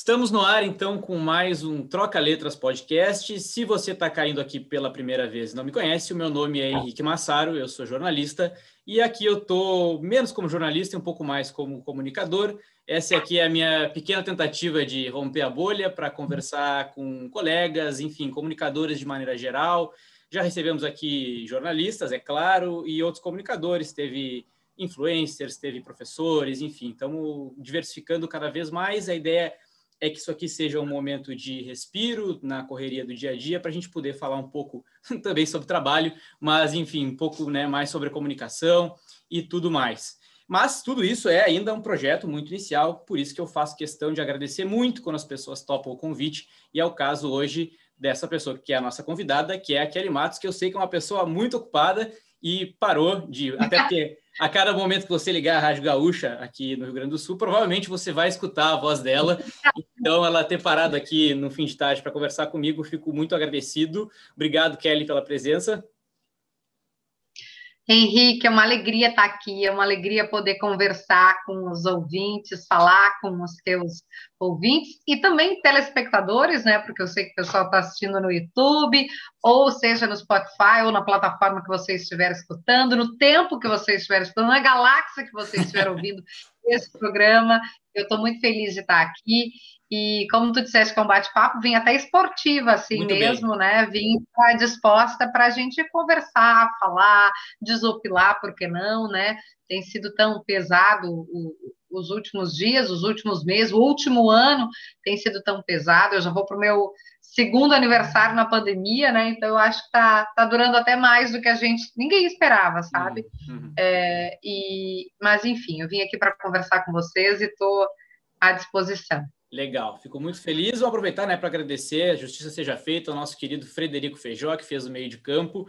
Estamos no ar, então, com mais um Troca Letras podcast. Se você está caindo aqui pela primeira vez e não me conhece, o meu nome é Henrique Massaro, eu sou jornalista e aqui eu estou menos como jornalista e um pouco mais como comunicador. Essa aqui é a minha pequena tentativa de romper a bolha para conversar com colegas, enfim, comunicadores de maneira geral. Já recebemos aqui jornalistas, é claro, e outros comunicadores. Teve influencers, teve professores, enfim, estamos diversificando cada vez mais. A ideia que isso aqui seja um momento de respiro na correria do dia a dia, para a gente poder falar um pouco também sobre trabalho, mas, enfim, um pouco né, mais sobre comunicação e tudo mais. Mas tudo isso é ainda um projeto muito inicial, por isso que eu faço questão de agradecer muito quando as pessoas topam o convite, e é o caso hoje dessa pessoa que é a nossa convidada, que é a Kelly Matos, que eu sei que é uma pessoa muito ocupada e parou de. Até porque a cada momento que você ligar a Rádio Gaúcha aqui no Rio Grande do Sul, provavelmente você vai escutar a voz dela. Então, ela ter parado aqui no fim de tarde para conversar comigo, fico muito agradecido. Obrigado, Kelly, pela presença. Henrique, é uma alegria estar aqui, é uma alegria poder conversar com os ouvintes, falar com os teus ouvintes e também telespectadores, né? Porque eu sei que o pessoal está assistindo no YouTube, ou seja no Spotify, ou na plataforma que você estiver escutando, no tempo que você estiver escutando, na galáxia que você estiver ouvindo esse programa. Eu estou muito feliz de estar aqui e como tu disseste que é um bate-papo, vim até esportiva, assim Muito mesmo, bem. né? Vim disposta para a gente conversar, falar, desopilar, por que não, né? Tem sido tão pesado o, os últimos dias, os últimos meses, o último ano tem sido tão pesado. Eu já vou para o meu segundo aniversário na pandemia, né? Então eu acho que está tá durando até mais do que a gente ninguém esperava, sabe? Uhum. uhum. É, e mas enfim, eu vim aqui para conversar com vocês e estou à disposição. Legal, fico muito feliz. Vou aproveitar né, para agradecer, a justiça seja feita ao nosso querido Frederico Feijó, que fez o meio de campo,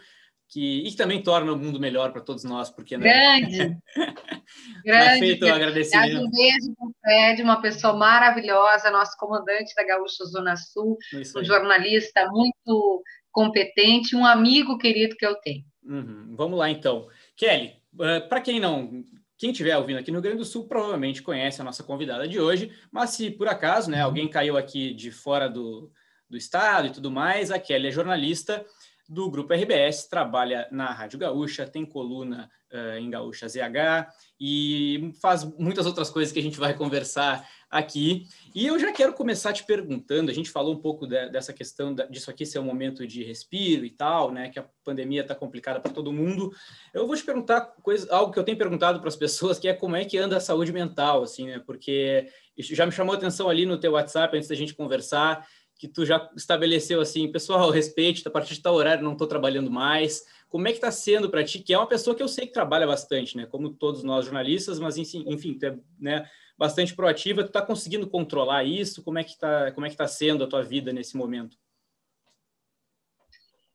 que, e que também torna o mundo melhor para todos nós, porque não. Grande! grande! feito o agradecimento. Um beijo para o Fred, uma pessoa maravilhosa, nosso comandante da Gaúcha Zona Sul, um jornalista muito competente, um amigo querido que eu tenho. Uhum. Vamos lá, então. Kelly, eh, para quem não quem estiver ouvindo aqui no Rio Grande do Sul provavelmente conhece a nossa convidada de hoje, mas se por acaso né, alguém caiu aqui de fora do, do estado e tudo mais, a Kelly é jornalista do Grupo RBS, trabalha na Rádio Gaúcha, tem coluna uh, em Gaúcha ZH e faz muitas outras coisas que a gente vai conversar aqui. E eu já quero começar te perguntando, a gente falou um pouco de, dessa questão da, disso aqui ser um momento de respiro e tal, né, que a pandemia está complicada para todo mundo. Eu vou te perguntar coisa, algo que eu tenho perguntado para as pessoas, que é como é que anda a saúde mental, assim, né, porque já me chamou a atenção ali no teu WhatsApp antes da gente conversar, que tu já estabeleceu assim, pessoal, respeite, a partir de tal horário não estou trabalhando mais, como é que está sendo para ti, que é uma pessoa que eu sei que trabalha bastante, né? Como todos nós jornalistas, mas enfim, tu é né, bastante proativa. Tu está conseguindo controlar isso? Como é que está como é que tá sendo a tua vida nesse momento?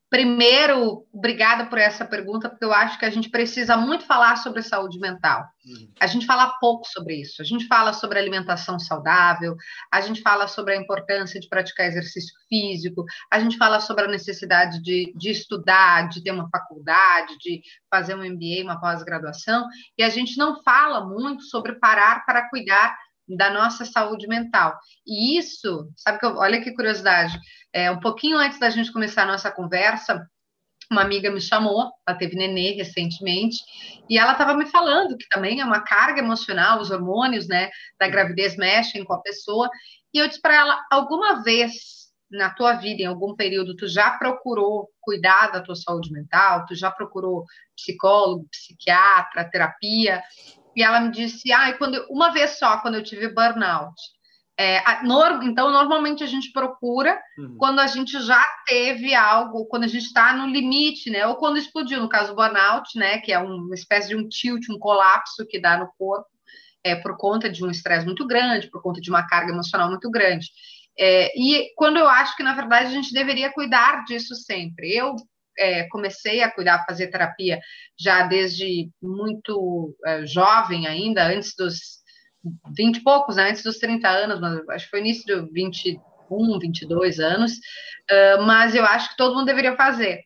Primeiro, obrigada por essa pergunta, porque eu acho que a gente precisa muito falar sobre saúde mental. Uhum. A gente fala pouco sobre isso. A gente fala sobre alimentação saudável, a gente fala sobre a importância de praticar exercício físico, a gente fala sobre a necessidade de, de estudar, de ter uma faculdade, de fazer um MBA, uma pós-graduação, e a gente não fala muito sobre parar para cuidar da nossa saúde mental. E isso, sabe que eu, olha que curiosidade, é, um pouquinho antes da gente começar a nossa conversa, uma amiga me chamou, ela teve nenê recentemente, e ela estava me falando que também é uma carga emocional, os hormônios, né, da gravidez mexem com a pessoa, e eu disse para ela, alguma vez na tua vida, em algum período, tu já procurou cuidar da tua saúde mental? Tu já procurou psicólogo, psiquiatra, terapia? E ela me disse, ah, quando uma vez só, quando eu tive burnout. É, no, então, normalmente a gente procura uhum. quando a gente já teve algo, quando a gente está no limite, né? Ou quando explodiu, no caso do burnout, né? Que é uma espécie de um tilt, um colapso que dá no corpo, é, por conta de um estresse muito grande, por conta de uma carga emocional muito grande. É, e quando eu acho que, na verdade, a gente deveria cuidar disso sempre. Eu é, comecei a cuidar, fazer terapia já desde muito é, jovem ainda, antes dos 20 e poucos, né, antes dos 30 anos, acho que foi início de 21, 22 anos, uh, mas eu acho que todo mundo deveria fazer.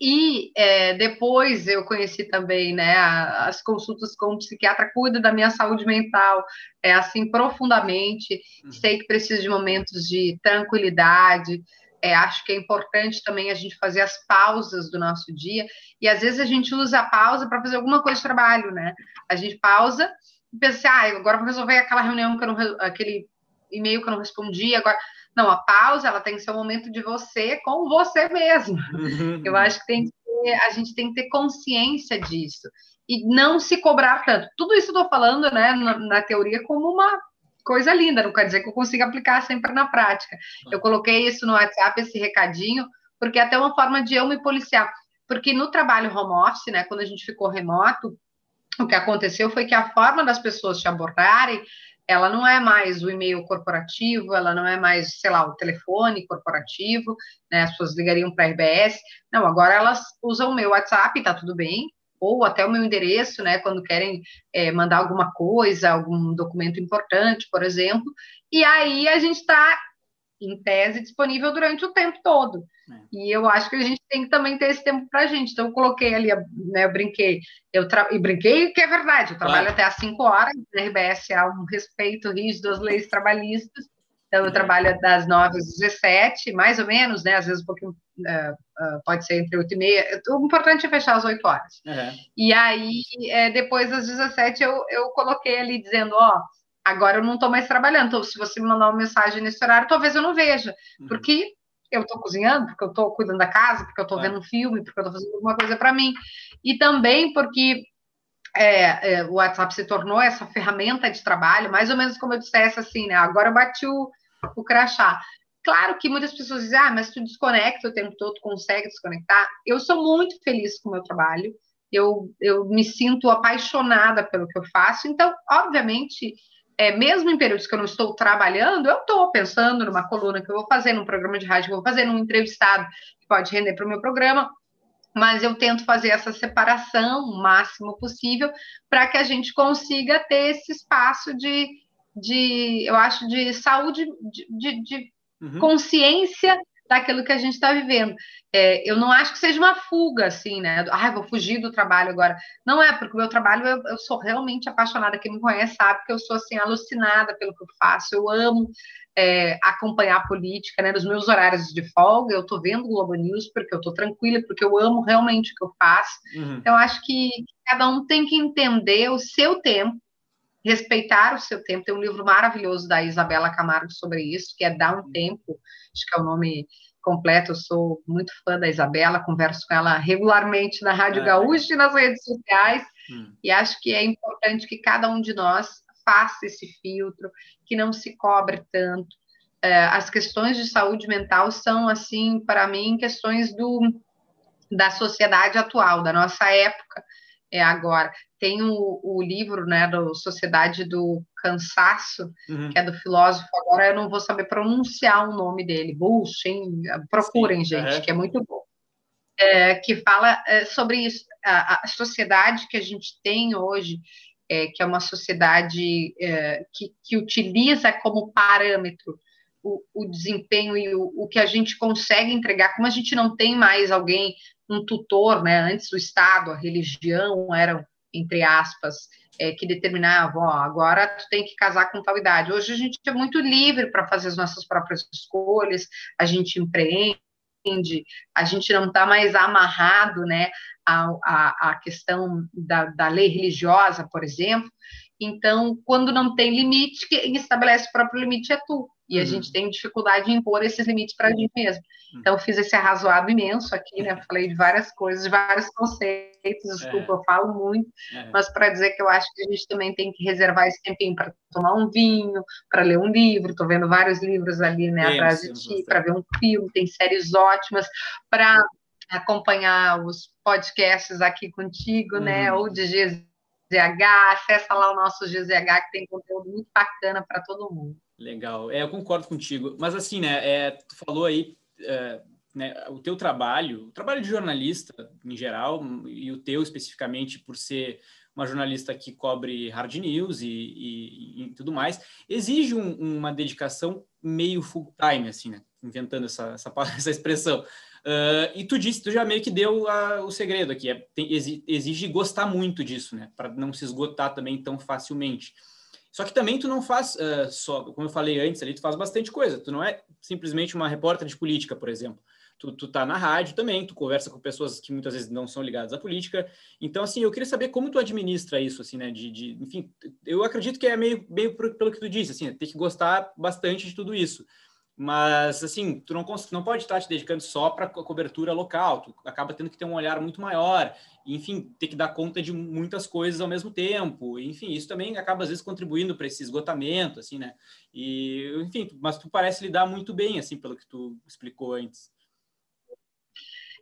E é, depois eu conheci também né, as consultas com o psiquiatra, cuida da minha saúde mental, é, assim, profundamente. Uhum. Sei que preciso de momentos de tranquilidade. É, acho que é importante também a gente fazer as pausas do nosso dia. E às vezes a gente usa a pausa para fazer alguma coisa de trabalho, né? A gente pausa e pensa assim, ah, agora vou resolver aquela reunião que eu não, aquele e-mail que eu não respondi, agora não, a pausa ela tem que ser um momento de você com você mesmo. Uhum. Eu acho que, tem que ter, a gente tem que ter consciência disso e não se cobrar tanto. Tudo isso eu estou falando, né, na, na, teoria como uma coisa linda, não quer dizer que eu consiga aplicar sempre na prática. Eu coloquei isso no WhatsApp, esse recadinho, porque é até uma forma de eu me policiar. Porque no trabalho home office, né, quando a gente ficou remoto, o que aconteceu foi que a forma das pessoas te abordarem ela não é mais o e-mail corporativo, ela não é mais, sei lá, o telefone corporativo, né? As pessoas ligariam para a RBS. Não, agora elas usam o meu WhatsApp, tá tudo bem, ou até o meu endereço, né? Quando querem é, mandar alguma coisa, algum documento importante, por exemplo. E aí a gente está em tese, disponível durante o tempo todo. É. E eu acho que a gente tem que também ter esse tempo para a gente. Então, eu coloquei ali, né, eu brinquei, eu tra... e brinquei que é verdade, eu trabalho claro. até às 5 horas, na RBS há um respeito rígido às leis trabalhistas, então eu trabalho das 9 às 17, mais ou menos, né, às vezes um pouquinho, uh, uh, pode ser entre 8 e meia, o importante é fechar às 8 horas. Uhum. E aí, é, depois das 17, eu, eu coloquei ali dizendo, ó, Agora eu não estou mais trabalhando. Então, se você me mandar uma mensagem nesse horário, talvez eu não veja. Uhum. Porque eu estou cozinhando, porque eu estou cuidando da casa, porque eu estou vendo um filme, porque eu estou fazendo alguma coisa para mim. E também porque é, é, o WhatsApp se tornou essa ferramenta de trabalho, mais ou menos como eu dissesse assim, né? Agora eu bati o, o crachá. Claro que muitas pessoas dizem, ah, mas tu desconecta o tempo todo, consegue desconectar. Eu sou muito feliz com o meu trabalho, eu, eu me sinto apaixonada pelo que eu faço, então, obviamente, é, mesmo em períodos que eu não estou trabalhando, eu estou pensando numa coluna que eu vou fazer, num programa de rádio que eu vou fazer, num entrevistado que pode render para o meu programa, mas eu tento fazer essa separação o máximo possível para que a gente consiga ter esse espaço de, de eu acho, de saúde, de, de, de uhum. consciência daquilo que a gente está vivendo. É, eu não acho que seja uma fuga, assim, né? Ah, vou fugir do trabalho agora. Não é, porque o meu trabalho, eu, eu, sou realmente apaixonada. Quem me conhece sabe que eu sou, assim, alucinada pelo que eu faço. Eu amo é, acompanhar a política, né? Nos meus horários de folga, eu estou vendo o Globo News porque eu estou tranquila, porque eu amo realmente o que eu faço. Uhum. Então, acho que cada um tem que entender o seu tempo, respeitar o seu tempo. Tem um livro maravilhoso da Isabela Camargo sobre isso, que é Dar um Tempo, acho que é o nome completo. Eu sou muito fã da Isabela, converso com ela regularmente na Rádio é, Gaúcha e nas redes sociais, hum. e acho que é importante que cada um de nós faça esse filtro, que não se cobre tanto. É, as questões de saúde mental são, assim, para mim, questões do, da sociedade atual, da nossa época é agora. Tem o, o livro, né, do Sociedade do Cansaço, uhum. que é do filósofo, agora eu não vou saber pronunciar o nome dele, Bullshin, procurem, Sim, gente, é. que é muito bom. É, que fala é, sobre isso, a, a, sociedade que a gente tem hoje, é, que é uma sociedade é, que, que utiliza como parâmetro o, o, desempenho e o, o, que a gente consegue entregar, como a gente não tem mais alguém um tutor, né? Antes o Estado, a religião eram, entre aspas, é, que determinavam, ó, agora tu tem que casar com tal idade. Hoje a gente é muito livre para fazer as nossas próprias escolhas, a gente empreende, a gente não está mais amarrado, né, à, à, à questão da, da lei religiosa, por exemplo. Então, quando não tem limite, quem estabelece o próprio limite é tu. E a uhum. gente tem dificuldade em impor esses limites para a gente mesmo. Uhum. Então, fiz esse arrazoado imenso aqui, né? Falei de várias coisas, de vários conceitos, desculpa, é. eu falo muito, é. mas para dizer que eu acho que a gente também tem que reservar esse tempinho para tomar um vinho, para ler um livro. Estou vendo vários livros ali, né, atrás de ti, para ver um filme, tem séries ótimas, para acompanhar os podcasts aqui contigo, né? uhum. né? Ou de GZH, acessa lá o nosso GZH, que tem conteúdo muito bacana para todo mundo. Legal, é, eu concordo contigo. Mas assim, né, é, tu falou aí, é, né, o teu trabalho, o trabalho de jornalista em geral, e o teu especificamente por ser uma jornalista que cobre hard news e, e, e tudo mais, exige um, uma dedicação meio full time, assim, né? Inventando essa, essa, essa expressão. Uh, e tu disse, tu já meio que deu a, o segredo aqui, é, tem, exige gostar muito disso, né? Para não se esgotar também tão facilmente. Só que também tu não faz uh, só, como eu falei antes ali, tu faz bastante coisa. Tu não é simplesmente uma repórter de política, por exemplo. Tu, tu tá na rádio também, tu conversa com pessoas que muitas vezes não são ligadas à política. Então, assim, eu queria saber como tu administra isso, assim, né? De, de enfim, eu acredito que é meio, meio pelo que tu disse, assim, tem que gostar bastante de tudo isso. Mas, assim, tu não, não pode estar te dedicando só para a cobertura local, tu acaba tendo que ter um olhar muito maior, enfim, ter que dar conta de muitas coisas ao mesmo tempo, enfim, isso também acaba, às vezes, contribuindo para esse esgotamento, assim, né? E, enfim, mas tu parece lidar muito bem, assim, pelo que tu explicou antes.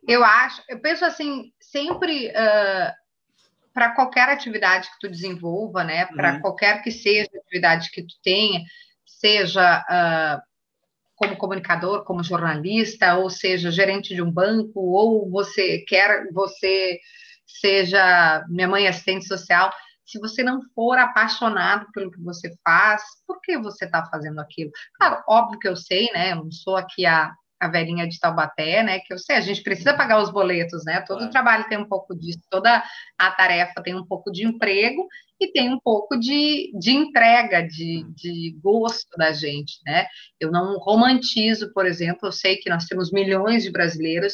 Eu acho, eu penso assim, sempre uh, para qualquer atividade que tu desenvolva, né? Para uhum. qualquer que seja a atividade que tu tenha, seja uh, como comunicador, como jornalista, ou seja, gerente de um banco, ou você quer, você seja minha mãe assistente social, se você não for apaixonado pelo que você faz, por que você está fazendo aquilo? Claro, óbvio que eu sei, né? Eu não sou aqui a, a velhinha de Taubaté, né? Que eu sei, a gente precisa pagar os boletos, né? Todo claro. trabalho tem um pouco disso, toda a tarefa tem um pouco de emprego e tem um pouco de, de entrega, de, hum. de gosto da gente, né? Eu não romantizo, por exemplo, eu sei que nós temos milhões de brasileiros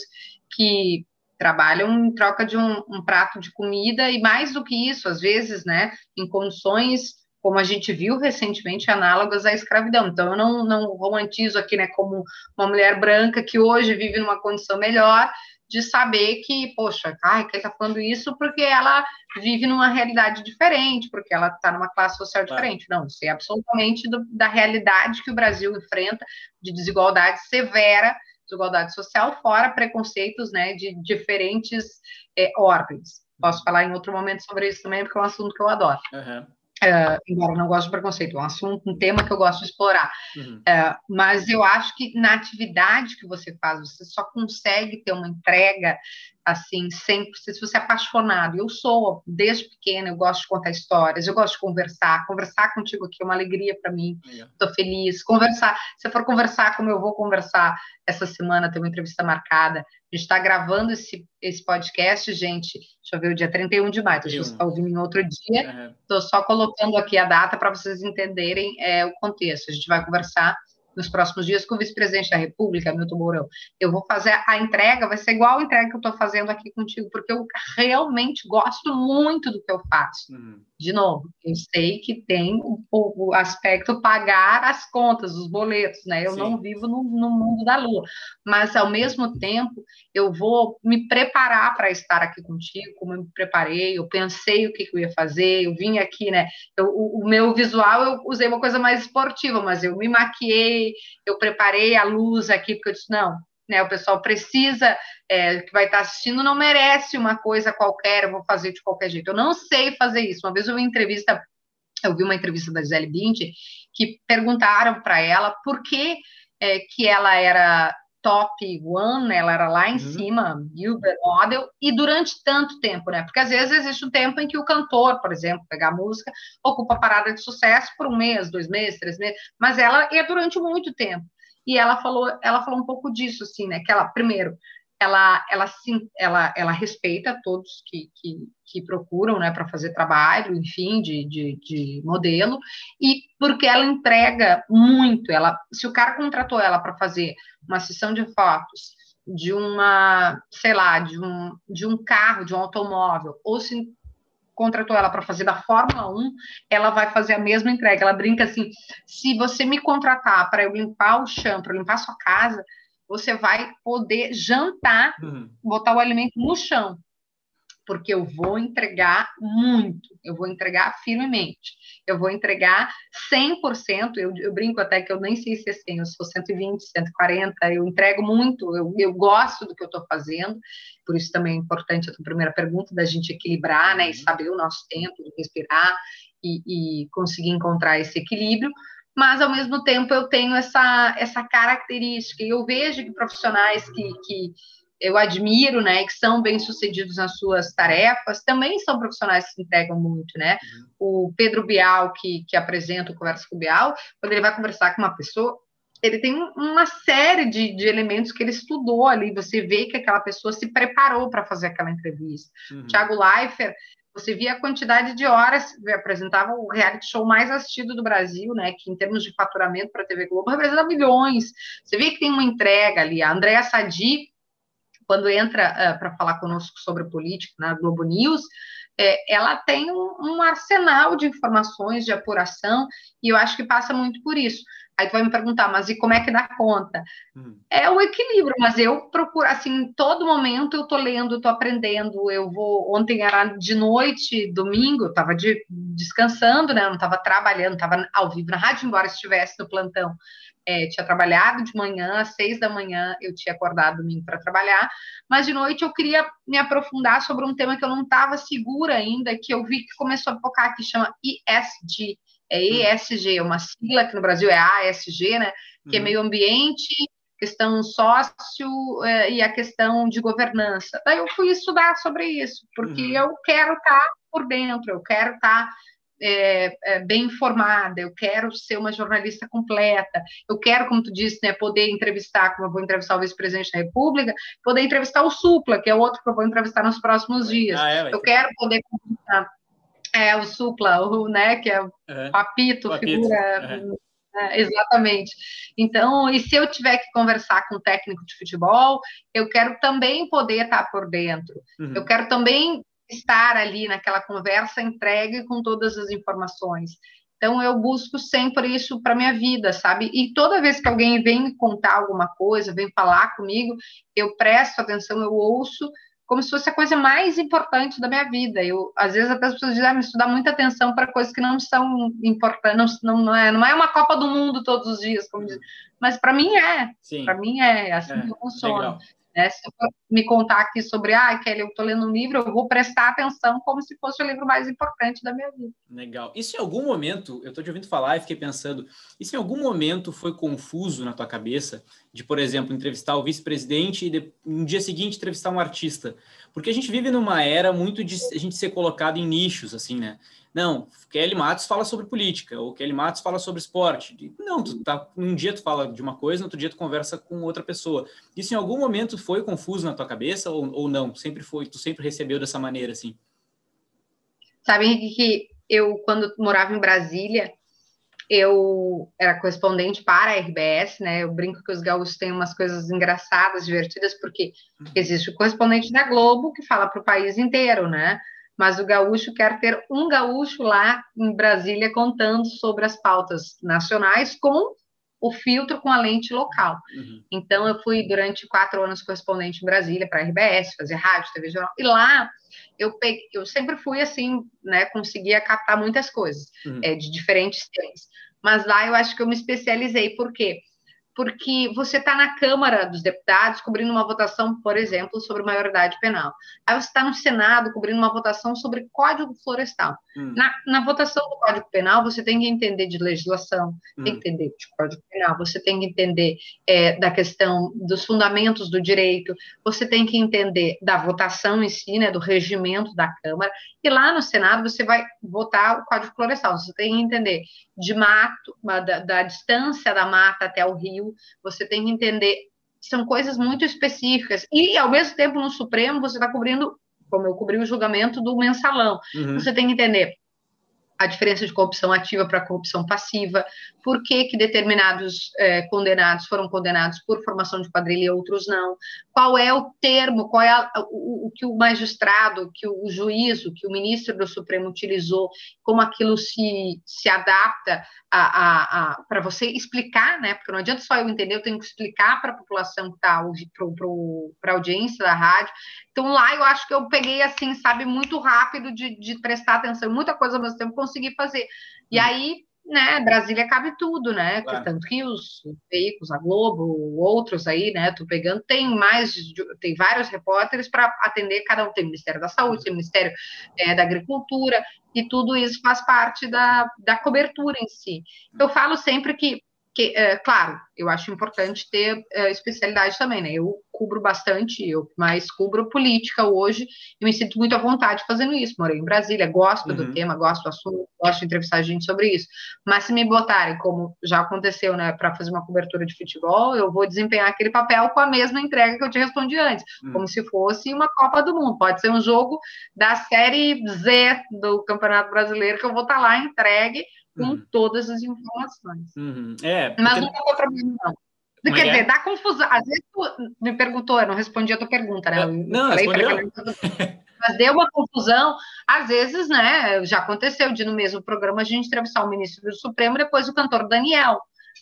que trabalham em troca de um, um prato de comida e mais do que isso, às vezes, né, em condições como a gente viu recentemente, análogas à escravidão. Então, eu não, não romantizo aqui, né, como uma mulher branca que hoje vive numa condição melhor, de saber que, poxa, ai, quem está falando isso porque ela vive numa realidade diferente, porque ela está numa classe social diferente. Não, isso é absolutamente do, da realidade que o Brasil enfrenta, de desigualdade severa, desigualdade social, fora preconceitos, né, de diferentes é, ordens. Posso falar em outro momento sobre isso também, porque é um assunto que eu adoro. Uhum. Uh, embora não goste de preconceito, é um assunto, um tema que eu gosto de explorar. Uhum. Uh, mas eu acho que na atividade que você faz, você só consegue ter uma entrega assim, sempre, se você é apaixonado, eu sou, desde pequena, eu gosto de contar histórias, eu gosto de conversar, conversar contigo aqui é uma alegria para mim, estou feliz, conversar, se for conversar como eu vou conversar essa semana, tem uma entrevista marcada, a gente está gravando esse, esse podcast, gente, deixa eu ver, o dia 31 de maio, a gente está ouvindo em outro dia, estou uhum. só colocando aqui a data para vocês entenderem é, o contexto, a gente vai conversar nos próximos dias com o vice-presidente da República, Milton Mourão. Eu vou fazer a entrega, vai ser igual a entrega que eu estou fazendo aqui contigo, porque eu realmente gosto muito do que eu faço. Uhum. De novo, eu sei que tem o, o, aspecto pagar as contas, os boletos, né? Eu Sim. não vivo no, no, mundo da lua, mas ao mesmo tempo eu vou me preparar para estar aqui contigo, como eu me preparei, eu pensei o que, que eu ia fazer, eu vim aqui, né? Eu, o, o meu visual eu usei uma coisa mais esportiva, mas eu me maquiei, eu preparei a luz aqui, porque eu disse, não, né, o pessoal precisa, é, que vai estar assistindo, não merece uma coisa qualquer, eu vou fazer de qualquer jeito. Eu não sei fazer isso. Uma vez eu vi uma entrevista, eu vi uma entrevista da Gisele Bündchen, que perguntaram para ela por que, é, que ela era top one, né, ela era lá em uhum. cima, Uber Model, e durante tanto tempo, né? Porque às vezes existe um tempo em que o cantor, por exemplo, pegar música, ocupa a parada de sucesso por um mês, dois meses, três meses, mas ela é durante muito tempo e ela falou, ela falou um pouco disso, assim, né? Que ela, primeiro, ela, ela, sim, ela, ela respeita todos que, que, que procuram, né, para fazer trabalho, enfim, de, de, de, modelo, e porque ela entrega muito. Ela, se o cara contratou ela para fazer uma sessão de fotos de uma, sei lá, de um, de um carro, de um automóvel, ou se contratou ela para fazer da Fórmula 1, ela vai fazer a mesma entrega. Ela brinca assim: se você me contratar para eu limpar o chão, para limpar a sua casa, você vai poder jantar, uhum. botar o alimento no chão porque eu vou entregar muito, eu vou entregar firmemente, eu vou entregar 100%, eu, eu brinco até que eu nem sei se é 100, eu sou 120, 140, eu entrego muito, eu, eu gosto do que eu estou fazendo, por isso também é importante a tua primeira pergunta, da gente equilibrar, né, e uhum. saber o nosso tempo, respirar e, e conseguir encontrar esse equilíbrio, mas ao mesmo tempo eu tenho essa, essa característica, e eu vejo que profissionais que, que eu admiro, né, que são bem-sucedidos nas suas tarefas, também são profissionais que se entregam muito, né? Uhum. O Pedro Bial, que, que apresenta o Conversa com o Bial, quando ele vai conversar com uma pessoa, ele tem uma série de, de, elementos que ele estudou ali. Você vê que aquela pessoa se preparou para fazer aquela entrevista. Uhum. Tiago Leifert, você via a quantidade de horas, apresentava o reality show mais assistido do Brasil, né? Que em termos de faturamento para a TV Globo representa milhões. Você vê que tem uma entrega ali. A Andréa Sadi, quando entra uh, para falar conosco sobre política na Globo News, é, ela tem um, um, arsenal de informações, de apuração, e eu acho que passa muito por isso. Aí tu vai me perguntar, mas e como é que dá conta? Hum. É o equilíbrio, mas eu procuro, assim, em todo momento eu tô lendo, tô aprendendo, eu vou, ontem era de noite, domingo, eu tava de, descansando, né, eu não tava trabalhando, tava ao vivo na rádio, embora estivesse no plantão, é, tinha trabalhado de manhã, às seis da manhã eu tinha acordado domingo para trabalhar, mas de noite eu queria me aprofundar sobre um tema que eu não estava segura ainda, que eu vi que começou a focar, que chama ESG, é ESG, é uma sigla que no Brasil é ASG, né? Que é uhum. meio ambiente, questão sócio é, e a questão de governança. Daí eu fui estudar sobre isso, porque uhum. eu quero estar tá por dentro, eu quero estar tá, é, é, bem informada, eu quero ser uma jornalista completa, eu quero, como tu disse, né, poder entrevistar, como eu vou entrevistar o vice-presidente da República, poder entrevistar o Supla, que é outro que eu vou entrevistar nos próximos dias. Ah, é, eu quero poder é, o supla, o, né, que é o uhum. papito, papito, figura... Uhum. É, exatamente. Então, e se eu tiver que conversar com um técnico de futebol, eu quero também poder estar por dentro. Uhum. Eu quero também estar ali naquela conversa entregue com todas as informações. Então, eu busco sempre isso para minha vida, sabe? E toda vez que alguém vem me contar alguma coisa, vem falar comigo, eu presto atenção, eu ouço como se fosse a coisa mais importante da minha vida. Eu, às vezes, até as pessoas dizem, ah, mas dá muita atenção para coisas que não são importantes, não, não, é, não é uma Copa do Mundo todos os dias, como diz, mas para mim é, para mim é, assim é, que funciona. Né? Se me contar aqui sobre, ah, Kelly, eu estou lendo um livro, eu vou prestar atenção como se fosse o livro mais importante da minha vida. Legal. Isso em algum momento, eu estou te ouvindo falar e fiquei pensando, isso em algum momento foi confuso na tua cabeça de, por exemplo, entrevistar o vice-presidente e de, no dia seguinte entrevistar um artista? Porque a gente vive numa era muito de a gente ser colocado em nichos, assim, né? Não, Kelly Matos fala sobre política, ou Kelly Matos fala sobre esporte. Não, tu tá, um dia tu fala de uma coisa, no outro dia tu conversa com outra pessoa. Isso em algum momento foi confuso na tua cabeça ou, ou não? Sempre foi, tu sempre recebeu dessa maneira, assim? Sabe, Henrique, que eu, quando morava em Brasília, eu era correspondente para a RBS, né? Eu brinco que os gaúchos têm umas coisas engraçadas, divertidas, porque uhum. existe o correspondente da Globo que fala para o país inteiro, né? mas o gaúcho quer ter um gaúcho lá em Brasília contando sobre as pautas nacionais com o filtro com a lente local. Uhum. Então, eu fui durante quatro anos correspondente em Brasília para a RBS, fazer rádio, TV, jornal, e lá eu, peguei, eu sempre fui assim, né, conseguia captar muitas coisas uhum. é, de diferentes temas. Mas lá eu acho que eu me especializei, por quê? porque você está na Câmara dos Deputados cobrindo uma votação, por exemplo, sobre maioridade penal. Aí você está no Senado cobrindo uma votação sobre Código Florestal. Hum. Na, na, votação do Código Penal, você tem que entender de legislação, hum. tem que entender de Código Penal, você tem que entender é, da questão dos fundamentos do direito, você tem que entender da votação em si, né, do regimento da Câmara, e lá no Senado você vai votar o Código Florestal, você tem que entender de mato, da, da distância da mata até o rio, você tem que entender são coisas muito específicas. E, ao mesmo tempo, no Supremo, você está cobrindo como eu cobri o julgamento do mensalão. Uhum. Você tem que entender a diferença de corrupção ativa para corrupção passiva, por que, que determinados é, condenados foram condenados por formação de quadrilha e outros não, qual é o termo, qual é a, o, o, que o magistrado, que o, o juízo, que o ministro do Supremo utilizou, como aquilo se, se adapta a, a, a para você explicar, né? Porque não adianta só eu entender, eu tenho que explicar para a população que está, para a audiência da rádio. Então lá eu acho que eu peguei assim, sabe, muito rápido de, de prestar atenção, muita coisa ao mesmo tempo consegui fazer. E hum. aí, né, Brasília cabe tudo, né? Claro. Tanto que os veículos, a Globo, outros aí, né? Tô pegando, tem mais, tem vários repórteres para atender cada um. Tem Ministério da Saúde, tem Ministério é, da Agricultura, e tudo isso faz parte da, da cobertura em si. Eu falo sempre que que, é, claro, eu acho importante ter é, especialidade também, né? Eu cubro bastante, eu mais cubro política hoje e me sinto muito à vontade fazendo isso. Morei em Brasília, gosto uhum. do tema, gosto do assunto, gosto de entrevistar gente sobre isso. Mas se me botarem, como já aconteceu, né, para fazer uma cobertura de futebol, eu vou desempenhar aquele papel com a mesma entrega que eu te respondi antes, uhum. como se fosse uma Copa do Mundo. Pode ser um jogo da Série Z do Campeonato Brasileiro que eu vou estar tá lá entregue com uhum. todas as informações. Uhum. É, porque... Mas não tem problema, não. Como Quer é dizer, é? dá confusão. Às vezes tu me perguntou, eu não respondi a tua pergunta, né? Eu não, respondeu. Mas deu uma confusão. Às vezes, né, já aconteceu de no mesmo programa a gente entrevistar o ministro do Supremo e depois o cantor Daniel,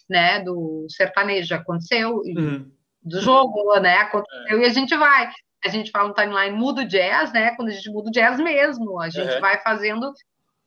né, do sertanejo, já aconteceu, uhum. do jogo, né, aconteceu, é. e a gente vai. A gente fala no timeline, muda o jazz, né, quando a gente muda o jazz mesmo, a gente vai fazendo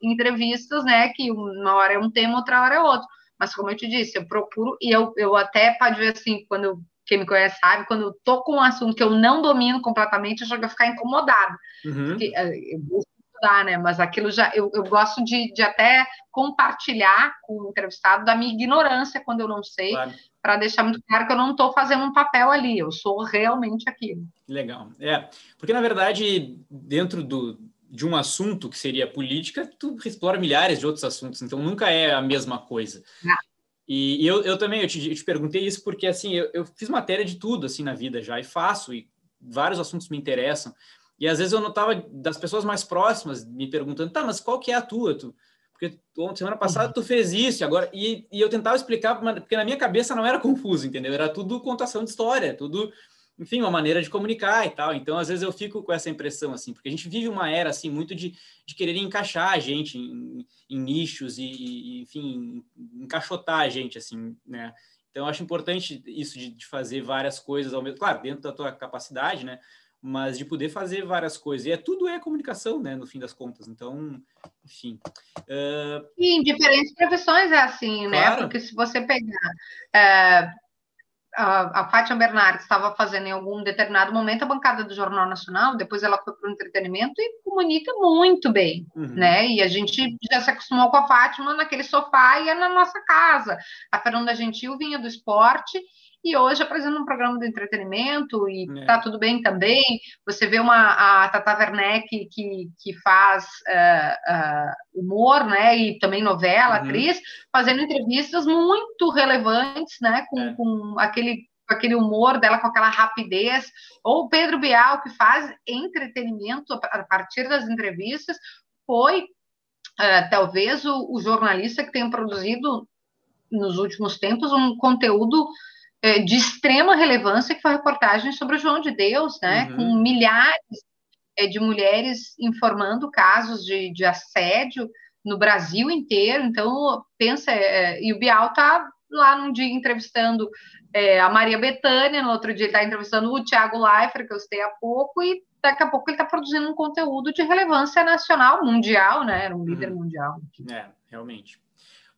entrevistas, né, que uma hora é um tema, outra hora é outro. Mas como eu te disse, eu procuro e eu, eu até pode ver assim, quando eu, quem me conhece sabe, quando eu tô com um assunto que eu não domino completamente, eu chego a ficar incomodado. Uhum. Porque eh, eu vou estudar, né? Mas aquilo já eu, eu gosto de, de até compartilhar com o entrevistado da minha ignorância quando eu não sei. Claro para deixar muito claro que eu não estou fazendo um papel ali, eu sou realmente aquilo. Legal. É, porque na verdade, dentro do, de um assunto que seria política, tu explora milhares de outros assuntos, então nunca é a mesma coisa. Não. E, e eu, eu também, eu te, eu te, perguntei isso porque, assim, eu, eu, fiz matéria de tudo, assim, na vida já, e faço, e vários assuntos me interessam. E às vezes eu notava das pessoas mais próximas me perguntando, tá, mas qual que é a tua? Tu, porque semana passada uhum. tu fez isso, agora... E, e eu tentava explicar, porque na minha cabeça não era confuso, entendeu? Era tudo contação de história, tudo enfim, uma maneira de comunicar e tal. Então, às vezes eu fico com essa impressão, assim, porque a gente vive uma era, assim, muito de, de querer encaixar a gente em, em nichos e, e, enfim, encaixotar a gente, assim, né? Então, eu acho importante isso de, de, fazer várias coisas ao mesmo claro, dentro da tua capacidade, né? Mas de poder fazer várias coisas. E é tudo é comunicação, né? No fim das contas. Então, enfim. Uh... E em diferentes profissões é assim, né? Claro. Porque se você pegar. Uh a, a Fátima Bernardes estava fazendo em algum determinado momento a bancada do Jornal Nacional, depois ela foi para o entretenimento e comunica muito bem, uhum. né? E a gente já se acostumou com a Fátima naquele sofá e é na nossa casa. A Fernanda Gentil vinha do esporte e hoje apresenta um programa de entretenimento e é. tá tudo bem também. Você vê uma a Tata Werneck que, que faz uh, uh, humor, né, e também novela, uhum. atriz, fazendo entrevistas muito relevantes, né, com, é. com aquele aquele humor dela, com aquela rapidez, ou o Pedro Bial, que faz entretenimento a partir das entrevistas, foi uh, talvez o, o jornalista que tem produzido nos últimos tempos um conteúdo de extrema relevância, que foi a reportagem sobre o João de Deus, né, uhum. com milhares é, de mulheres informando casos de, de, assédio no Brasil inteiro. Então, pensa, é, e o Bial tá lá num dia entrevistando é, a Maria Bethânia, no outro dia ele está entrevistando o Tiago Leifert, que eu citei há pouco, e daqui a pouco ele está produzindo um conteúdo de relevância nacional, mundial, né? Era um líder uhum. mundial. É, realmente.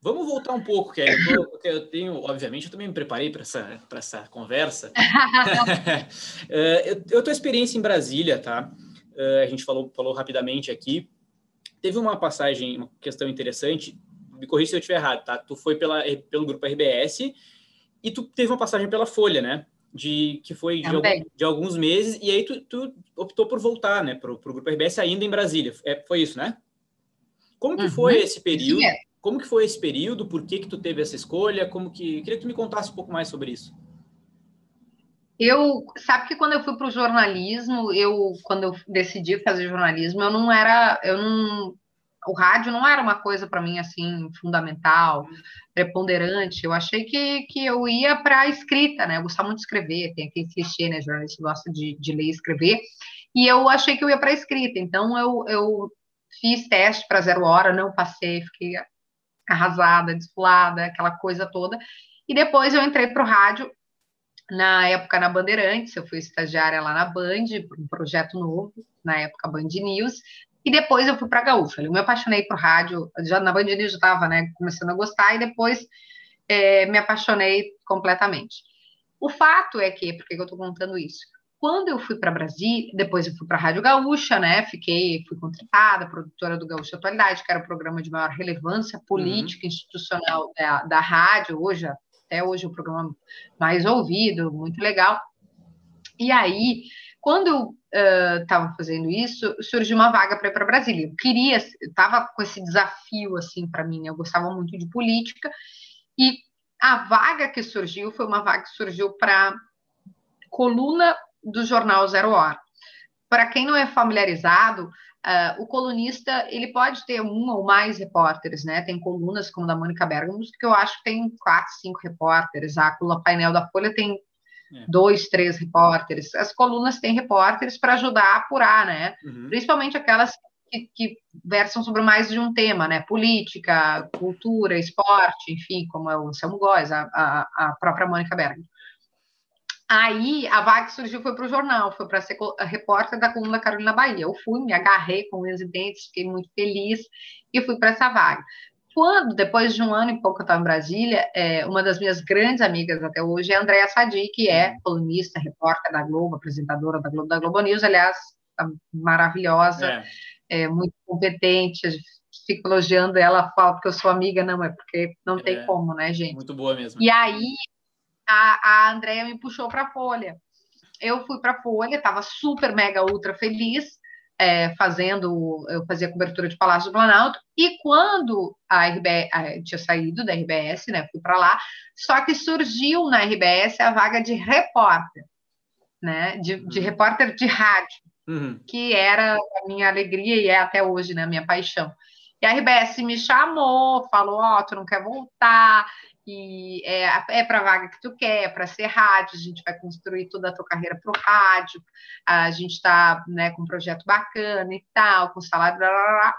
Vamos voltar um pouco, Kelly, porque eu tenho, obviamente, eu também me preparei para essa, essa conversa. É, eu, eu tenho experiência em Brasília, tá? É, a gente falou, falou rapidamente aqui. Teve uma passagem, uma questão interessante, me corrija se eu estiver errado, tá? Tu foi pela, pelo grupo RBS e tu teve uma passagem pela Folha, né? De, que foi de, algum, de alguns meses, e aí tu, tu, optou por voltar, né, para o grupo RBS ainda em Brasília. É, foi isso, né? Como que uhum. foi esse período? Como que foi esse período? Por que que tu teve essa escolha? Como que queria que tu me contasse um pouco mais sobre isso. Eu sabe que quando eu fui para o jornalismo, eu quando eu decidi fazer jornalismo, eu não era, eu não, o rádio não era uma coisa para mim assim fundamental, preponderante. Eu achei que, que eu ia para a escrita, né? Eu gostava muito de escrever, tem aquele clichê, né? Jornalista gosta de, de ler e escrever. E eu achei que eu ia para a escrita. Então eu, eu fiz teste para zero hora, não passei, fiquei arrasada, desfolada, aquela coisa toda. E depois eu entrei para o rádio, na época na Bandeirantes, eu fui estagiária lá na Band, um projeto novo, na época Band News, e depois eu fui para a Gaúcha. Eu me apaixonei por rádio, já na Band News eu estava né, começando a gostar, e depois é, me apaixonei completamente. O fato é que, por que eu estou contando isso? Quando eu fui para Brasília, depois eu fui para a Rádio Gaúcha, né? Fiquei, fui contratada, produtora do Gaúcha Atualidade, que era o programa de maior relevância política uhum. institucional da, da rádio, hoje até hoje o programa mais ouvido, muito legal. E aí, quando eu estava uh, fazendo isso, surgiu uma vaga para ir para Brasília. Eu queria, estava com esse desafio assim para mim, né? eu gostava muito de política, e a vaga que surgiu foi uma vaga que surgiu para coluna do jornal Zero Hora. Para quem não é familiarizado, uh, o colunista ele pode ter um ou mais repórteres, né? Tem colunas como da Mônica Bergamo, que eu acho que tem quatro, cinco repórteres. A coluna painel da Folha tem é. dois, três repórteres. As colunas têm repórteres para ajudar a apurar, né? Uhum. Principalmente aquelas que, que, versam sobre mais de um tema, né? Política, cultura, esporte, enfim, como é o Anselmo Góes, a, a, a própria Mônica Bergamo. Aí a vaga que surgiu foi para o jornal, foi para ser repórter da coluna Carolina Bahia. Eu fui, me agarrei com os dentes, fiquei muito feliz e fui para essa vaga. Quando, depois de um ano e pouco eu estava em Brasília, é, uma das minhas grandes amigas até hoje é a Andréa Sadi, que é colunista, repórter da Globo, apresentadora da Globo, da Globo News, aliás, tá maravilhosa, é. é muito competente, fico elogiando ela, falo porque eu sou amiga, não, é porque não é. tem como, né, gente? Muito boa mesmo. E aí, a, a Andréa me puxou para a Folha. Eu fui para a Folha, estava super, mega, ultra feliz, é, fazendo, eu fazia cobertura de Palácio do Planalto, e quando a RBS, tinha saído da RBS, né, fui para lá, só que surgiu na RBS a vaga de repórter, né, de, de uhum. repórter de rádio, uhum. que era a minha alegria e é até hoje, né, a minha paixão. E a RBS me chamou, falou, ó, oh, tu não quer voltar, e é, é para a vaga que tu quer, é para ser rádio, a gente vai construir toda a tua carreira para o rádio, a gente está né, com um projeto bacana e tal, com salário, blá, blá, blá.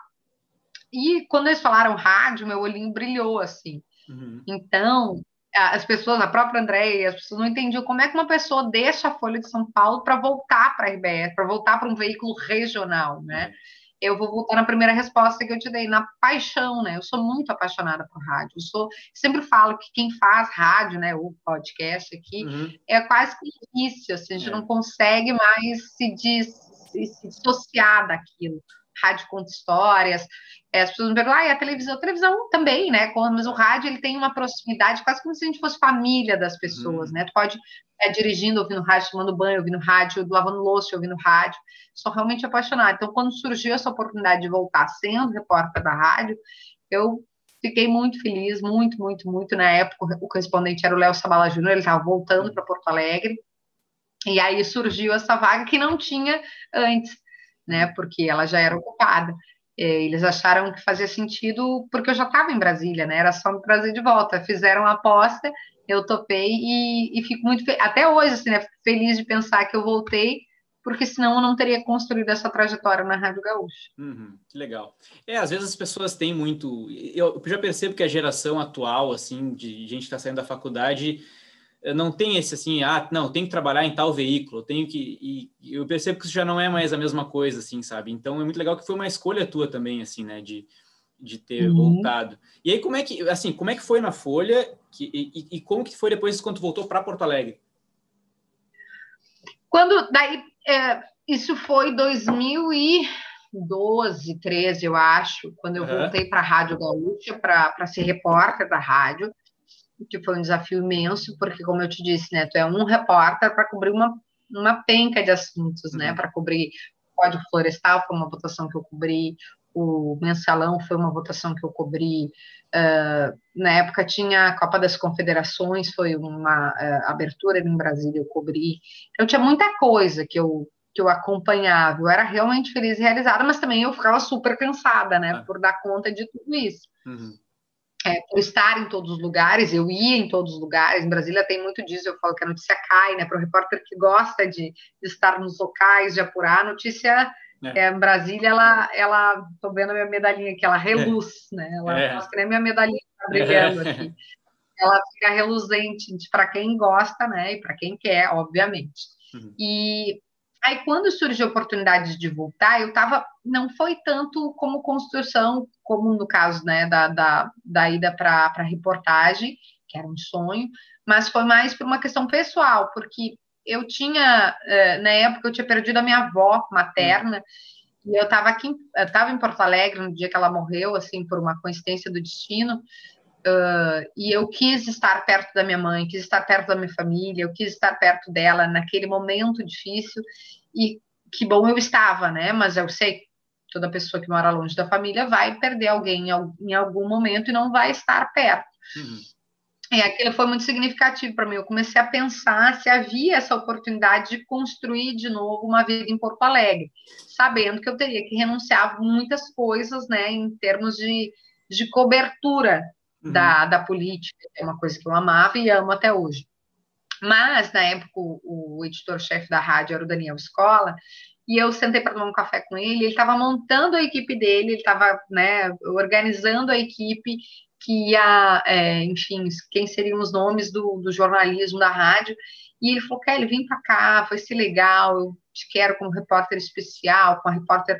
E quando eles falaram rádio, meu olhinho brilhou, assim. Uhum. Então, as pessoas, a própria Andréia, as pessoas não entendiam como é que uma pessoa deixa a Folha de São Paulo para voltar para a RBS, para voltar para um veículo regional, né? Uhum eu vou voltar na primeira resposta que eu te dei, na paixão, né? Eu sou muito apaixonada por rádio. Eu sou, sempre falo que quem faz rádio, né, o podcast aqui, uhum. é quase que um vício, assim, a gente é. não consegue mais se, dis, se, se dissociar daquilo. Rádio conta histórias, é, as pessoas me perguntam, ah, e a televisão? A televisão também, né? Mas o rádio, ele tem uma proximidade, quase como se a gente fosse família das pessoas, uhum. né? Tu pode é, dirigindo, ouvindo rádio, tomando banho, ouvindo rádio, lavando louça, ouvindo rádio. Sou realmente apaixonada. Então, quando surgiu essa oportunidade de voltar sendo repórter da rádio, eu fiquei muito feliz, muito, muito, muito. Na época, o correspondente era o Léo Sabala Júnior, ele estava voltando para Porto Alegre. E aí surgiu essa vaga que não tinha antes, né? Porque ela já era ocupada. É, eles acharam que fazia sentido porque eu já estava em Brasília, né? Era só me trazer de volta. Fizeram a aposta eu topei e, e fico muito até hoje assim, né, feliz de pensar que eu voltei porque senão eu não teria construído essa trajetória na Rádio Gaúcha. Uhum, que legal. É, às vezes as pessoas têm muito. Eu já percebo que a geração atual, assim, de gente que está saindo da faculdade, não tem esse assim, ah, não, tem que trabalhar em tal veículo, tenho que. E eu percebo que isso já não é mais a mesma coisa, assim, sabe? Então é muito legal que foi uma escolha tua também, assim, né? De, de ter uhum. voltado. E aí, como é que, assim, como é que foi na Folha que, e, e como que foi depois quando voltou para Porto Alegre? Quando, daí, é, isso foi 2012, 13, eu acho, quando eu uhum. voltei para a Rádio Gaúcha para ser repórter da rádio, que foi um desafio imenso, porque, como eu te disse, né, tu é um repórter para cobrir uma, uma penca de assuntos, né, uhum. né, para cobrir Código Florestal, foi uma votação que eu cobri, o mensalão foi uma votação que eu cobri. Uh, na época tinha a Copa das Confederações, foi uma uh, abertura em Brasília, eu cobri. Então tinha muita coisa que eu que eu acompanhava. Eu era realmente feliz e realizada, mas também eu ficava super cansada, né, ah. por dar conta de tudo isso. Uhum. É, por estar em todos os lugares, eu ia em todos os lugares. Em Brasília tem muito disso, eu falo que a notícia cai, né? Para o repórter que gosta de, de, estar nos locais, de apurar, a notícia é. É, Brasília, ela, ela, tô vendo a minha medalhinha aqui, ela reluz, é. né? Ela é. que nem minha medalhinha tá brilhando aqui. Ela fica reluzente para quem gosta, né? E para quem quer, obviamente. Uhum. E aí, quando surgiu a oportunidade de voltar, eu tava, não foi tanto como construção, como no caso, né, da, da, da ida para a reportagem, que era um sonho, mas foi mais por uma questão pessoal, porque eu tinha, eh, na época, eu tinha perdido a minha avó materna, e eu estava aqui, eu estava em Porto Alegre no dia que ela morreu, assim, por uma coincidência do destino, Uh, e eu quis estar perto da minha mãe, quis estar perto da minha família, eu quis estar perto dela naquele momento difícil. E que bom eu estava, né? Mas eu sei toda pessoa que mora longe da família vai perder alguém em algum momento e não vai estar perto. Uhum. E aquilo foi muito significativo para mim. Eu comecei a pensar se havia essa oportunidade de construir de novo uma vida em Porto Alegre, sabendo que eu teria que renunciar a muitas coisas, né, em termos de, de cobertura uhum. da, da política, é uma coisa que eu amava e amo até hoje. Mas, na época, o, o editor-chefe da rádio era o Daniel Escola, e eu sentei para tomar um café com ele, ele estava montando a equipe dele, ele estava né, organizando a equipe que ia, é, enfim, quem seriam os nomes do, do, jornalismo da rádio, e ele falou, Kelly, vem para cá, vai ser legal, eu te quero como repórter especial, com a repórter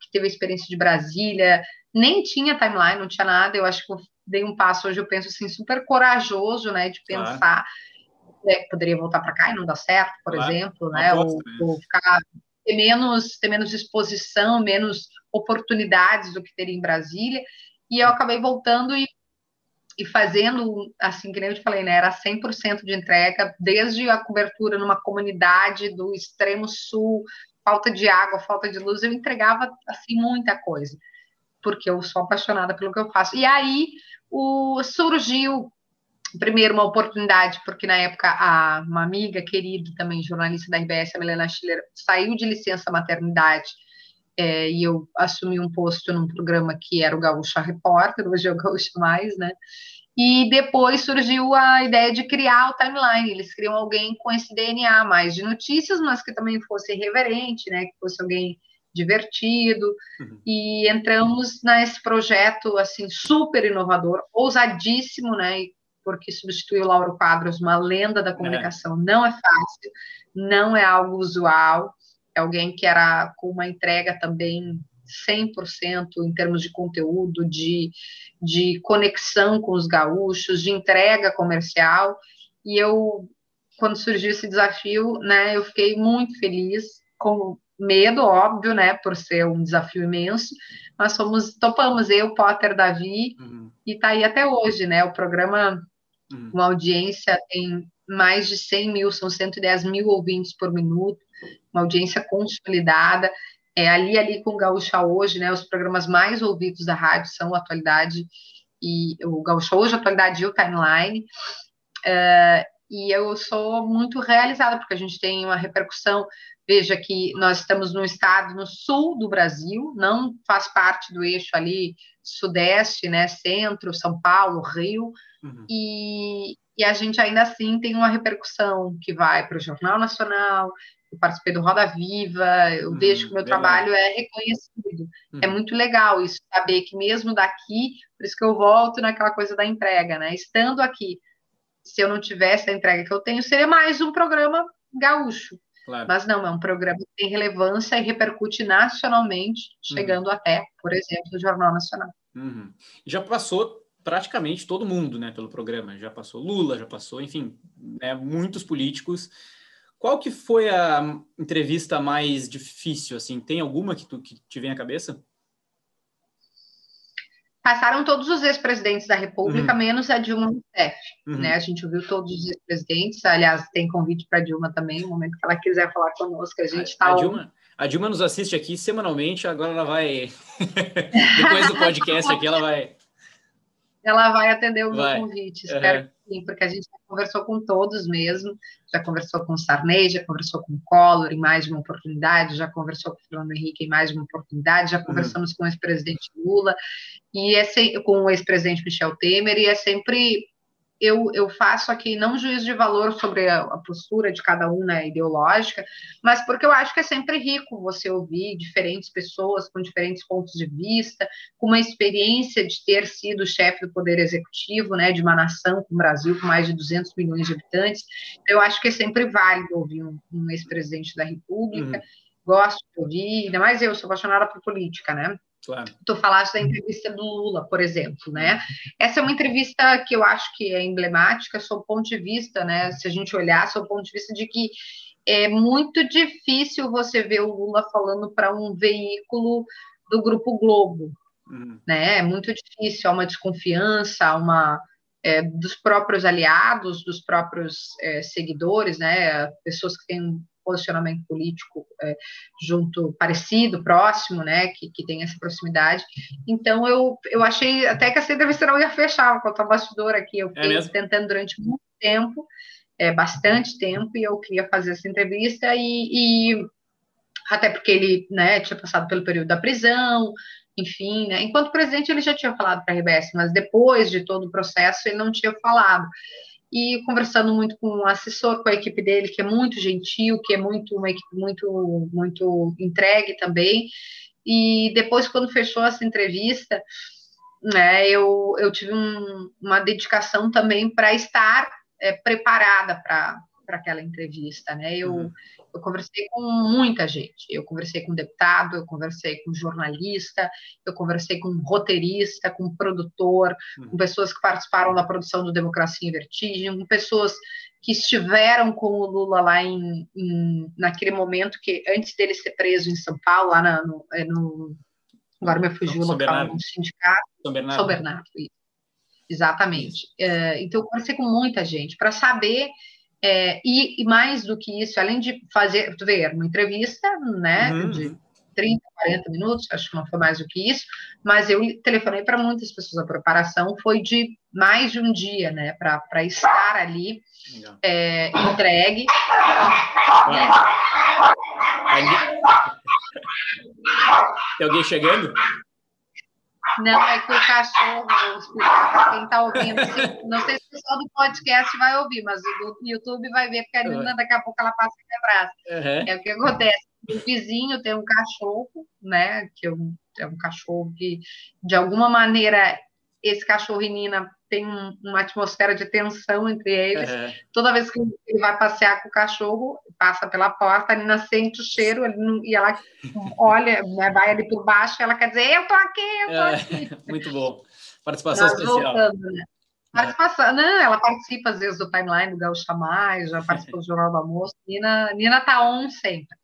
que teve a experiência de Brasília, nem tinha timeline, não tinha nada, eu acho que eu dei um passo hoje, eu penso assim, super corajoso, né, de pensar, é, poderia voltar para cá e não dar certo, por claro. exemplo, né, ou, né? ou ficar ter menos, ter menos exposição, menos oportunidades do que teria em Brasília. E eu acabei voltando e, e fazendo, assim que nem eu te falei, né, era 100% de entrega, desde a cobertura numa comunidade do extremo sul, falta de água, falta de luz, eu entregava, assim, muita coisa, porque eu sou apaixonada pelo que eu faço. E aí o, surgiu primeiro uma oportunidade, porque na época a, uma amiga querida também, jornalista da RBS, a Milena Schiller, saiu de licença maternidade é, e eu assumi um posto num programa que era o Gaúcha Repórter, hoje é o Gaúcha Mais, né? E depois surgiu a ideia de criar o timeline. Eles criam alguém com esse DNA mais de notícias, mas que também fosse irreverente, né? Que fosse alguém divertido. Uhum. E entramos nesse projeto assim super inovador, ousadíssimo, né? Porque substituir o Lauro Quadros, uma lenda da comunicação, é. não é fácil, não é algo usual, é alguém que era com uma entrega também 100% em termos de conteúdo, de, de conexão com os gaúchos, de entrega comercial, e eu, quando surgiu esse desafio, né, eu fiquei muito feliz, com medo, óbvio, né, por ser um desafio imenso, mas fomos, topamos, eu, Potter, Davi, uhum. e tá aí até hoje, né, o programa Uhum. Uma audiência tem mais de 100 mil, são 110 mil ouvintes por minuto, uma audiência consolidada. É, ali, ali com o Gaúcha Hoje, né, os programas mais ouvidos da rádio são Atualidade e o Gaúcha Hoje, Atualidade e o Timeline. Uh, e eu sou muito realizada, porque a gente tem uma repercussão. Veja que nós estamos num estado no sul do Brasil, não faz parte do eixo ali sudeste, né, centro, São Paulo, Rio, Uhum. E, e a gente ainda assim tem uma repercussão que vai para o Jornal Nacional, eu participei do Roda Viva, eu uhum, vejo que o meu trabalho é reconhecido. É uhum. É muito legal isso, saber que mesmo daqui, por isso que eu volto naquela coisa da entrega, né? Estando aqui, se eu não tivesse a entrega que eu tenho, seria mais um programa gaúcho. Claro. Mas não, é um programa que tem relevância e repercute nacionalmente, chegando uhum. até, por exemplo, o Jornal Nacional. Uhum. Já passou praticamente todo mundo, né, pelo programa. Já passou Lula, já passou, enfim, né, muitos políticos. Qual que foi a entrevista mais difícil, assim? Tem alguma que, tu, que te vem à cabeça? Passaram todos os ex-presidentes da República, uhum. menos a Dilma Rousseff, uhum. né? A gente ouviu todos os ex-presidentes, aliás, tem convite para a Dilma também, no momento que ela quiser falar conosco, a gente está... A, a Dilma... A Dilma nos assiste aqui semanalmente, agora ela vai. Depois do podcast aqui, ela vai ela vai atender o vai. meu convite, espero uhum. Que sim, porque a gente já conversou com todos mesmo, já conversou com o Sarney, já conversou com o Collor em mais de uma oportunidade, já conversou com o Fernando Henrique em mais de uma oportunidade, já uhum. conversamos uhum. com o ex-presidente Lula, e é com o ex-presidente Michel Temer, e é sempre eu, eu faço aqui não juízo de valor sobre a, a, postura de cada um na né, ideológica, mas porque eu acho que é sempre rico você ouvir diferentes pessoas com diferentes pontos de vista, com uma experiência de ter sido chefe do Poder Executivo, né, de uma nação como o Brasil, com mais de 200 milhões de habitantes. Eu acho que é sempre válido ouvir um, um ex-presidente da República. Uhum. Gosto de ouvir, ainda mais eu, sou apaixonada por política, né? Claro. Tu falaste da entrevista do Lula, por exemplo, né? Essa é uma entrevista que eu acho que é emblemática, sob o ponto de vista, né? Se a gente olhar, sob o ponto de vista de que é muito difícil você ver o Lula falando para um veículo do Grupo Globo, Uhum. Né? É muito difícil, há uma desconfiança, uma é, dos próprios aliados, dos próprios é, seguidores, né? Pessoas que têm posicionamento político é, junto, parecido, próximo, né? Que, que tem essa proximidade. Então, eu, eu achei até que essa entrevista não ia fechar com a bastidor aqui. Eu é fiquei tentando durante muito tempo, é, bastante tempo, e eu queria fazer essa entrevista e, e até porque ele né, tinha passado pelo período da prisão, enfim, né? Enquanto presidente ele já tinha falado para a RBS, mas depois de todo o processo ele não tinha falado. E conversando muito com o assessor, com a equipe dele, que é muito gentil, que é muito uma equipe muito muito entregue também. E depois quando fechou essa entrevista, né, eu, eu tive um, uma dedicação também para estar é, preparada para aquela entrevista, né? Eu, uhum. Eu conversei com muita gente. Eu conversei com deputado, eu conversei com jornalista, eu conversei com roteirista, com produtor, com uhum. pessoas que participaram da produção do Democracia em Vertigem, com pessoas que estiveram com o Lula lá em, em naquele momento que antes dele ser preso em São Paulo, lá na, no, é no agora me fugiu o local, no sindicato. São Bernardo. São Bernardo, Exatamente. É, então, eu conversei com muita gente para saber é, e, e, mais do que isso, além de fazer, tu vê, uma entrevista, né, uhum. de 30, 40 minutos, acho que não foi mais do que isso, mas eu telefonei para muitas pessoas. A preparação foi de mais de um dia, né, para estar ali é, entregue. Tem alguém chegando? Não, é que o cachorro, vou explicar para quem está ouvindo. Não sei se o pessoal do podcast vai ouvir, mas o do YouTube vai ver, porque a Nina daqui a pouco ela passa atrás. Uhum. É o que acontece. O vizinho tem um cachorro, né? Que é um, é um cachorro que, de alguma maneira, esse cachorro e Nina tem um, uma atmosfera de tensão entre eles. Uhum. Toda vez que ele vai passear com o cachorro, passa pela porta, a Nina sente o cheiro não, e ela olha, né, vai ali por baixo, ela quer dizer, eu tô aqui, eu tô é, aqui. Muito bom. Participação Nós especial. Voltando, né? Participação, não, ela participa às vezes do timeline do Gaúcha Mais, já participou do Jornal do Almoço. Nina, Nina tá on sempre.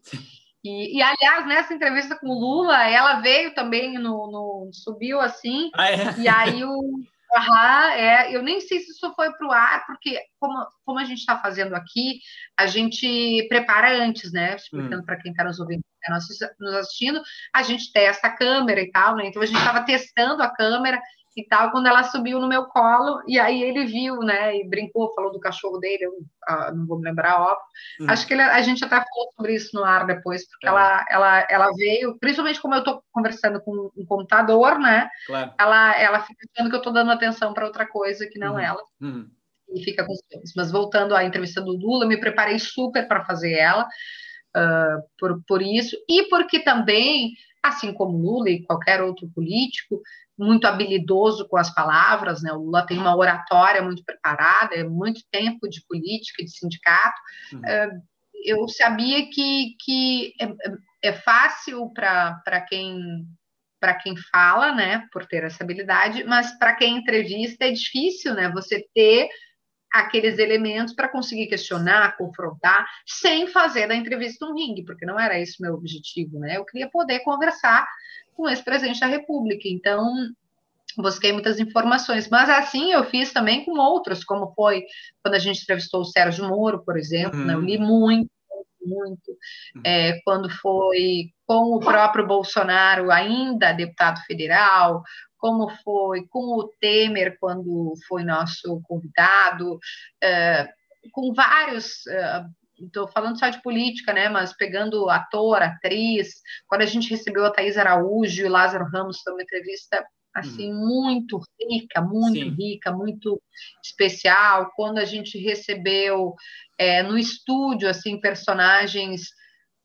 E, e, aliás, nessa entrevista com o Lula, ela veio também no, no subiu assim, ah, é? e aí o Uhum, é, eu nem sei se isso foi para o ar, porque como, como a gente está fazendo aqui, a gente prepara antes, né? Explicando hum. para quem está nos ouvindo, tá nos assistindo, a gente testa a câmera e tal, né? Então a gente estava testando a câmera e tal, quando ela subiu no meu colo, e aí ele viu, né, e brincou, falou do cachorro dele, eu ah, não vou me lembrar, óbvio. Uhum. Acho que ele, a gente até falou sobre isso no ar depois, porque ela, ela, ela veio, principalmente como eu estou conversando com um computador, né, claro. ela, ela fica achando que eu estou dando atenção para outra coisa que não uhum. ela. Uhum. E fica com os filmes. Mas voltando à entrevista do Lula, me preparei super para fazer ela, uh, por, por isso, e porque também assim como Lula e qualquer outro político, muito habilidoso com as palavras, né? O Lula tem uma oratória muito preparada, é muito tempo de política, de sindicato. Uhum. É, eu sabia que, que é, é fácil para quem para quem fala, né, por ter essa habilidade, mas para quem entrevista é difícil, né, você ter aqueles elementos para conseguir questionar, confrontar, sem fazer da entrevista um ringue, porque não era esse o meu objetivo, né? Eu queria poder conversar com o ex-presidente da República. Então, busquei muitas informações, mas assim eu fiz também com outros, como foi quando a gente entrevistou o Sérgio Moro, por exemplo, uhum. né? eu li muito, muito, uhum. é, quando foi com o próprio Bolsonaro, ainda deputado federal, como foi com o Temer, quando foi nosso convidado, é, com vários. Estou é, falando só de política, né? Mas pegando ator, atriz, quando a gente recebeu a Thais Araújo e o Lázaro Ramos, foi uma entrevista assim hum. muito rica, muito Sim. rica, muito especial. Quando a gente recebeu é, no estúdio assim personagens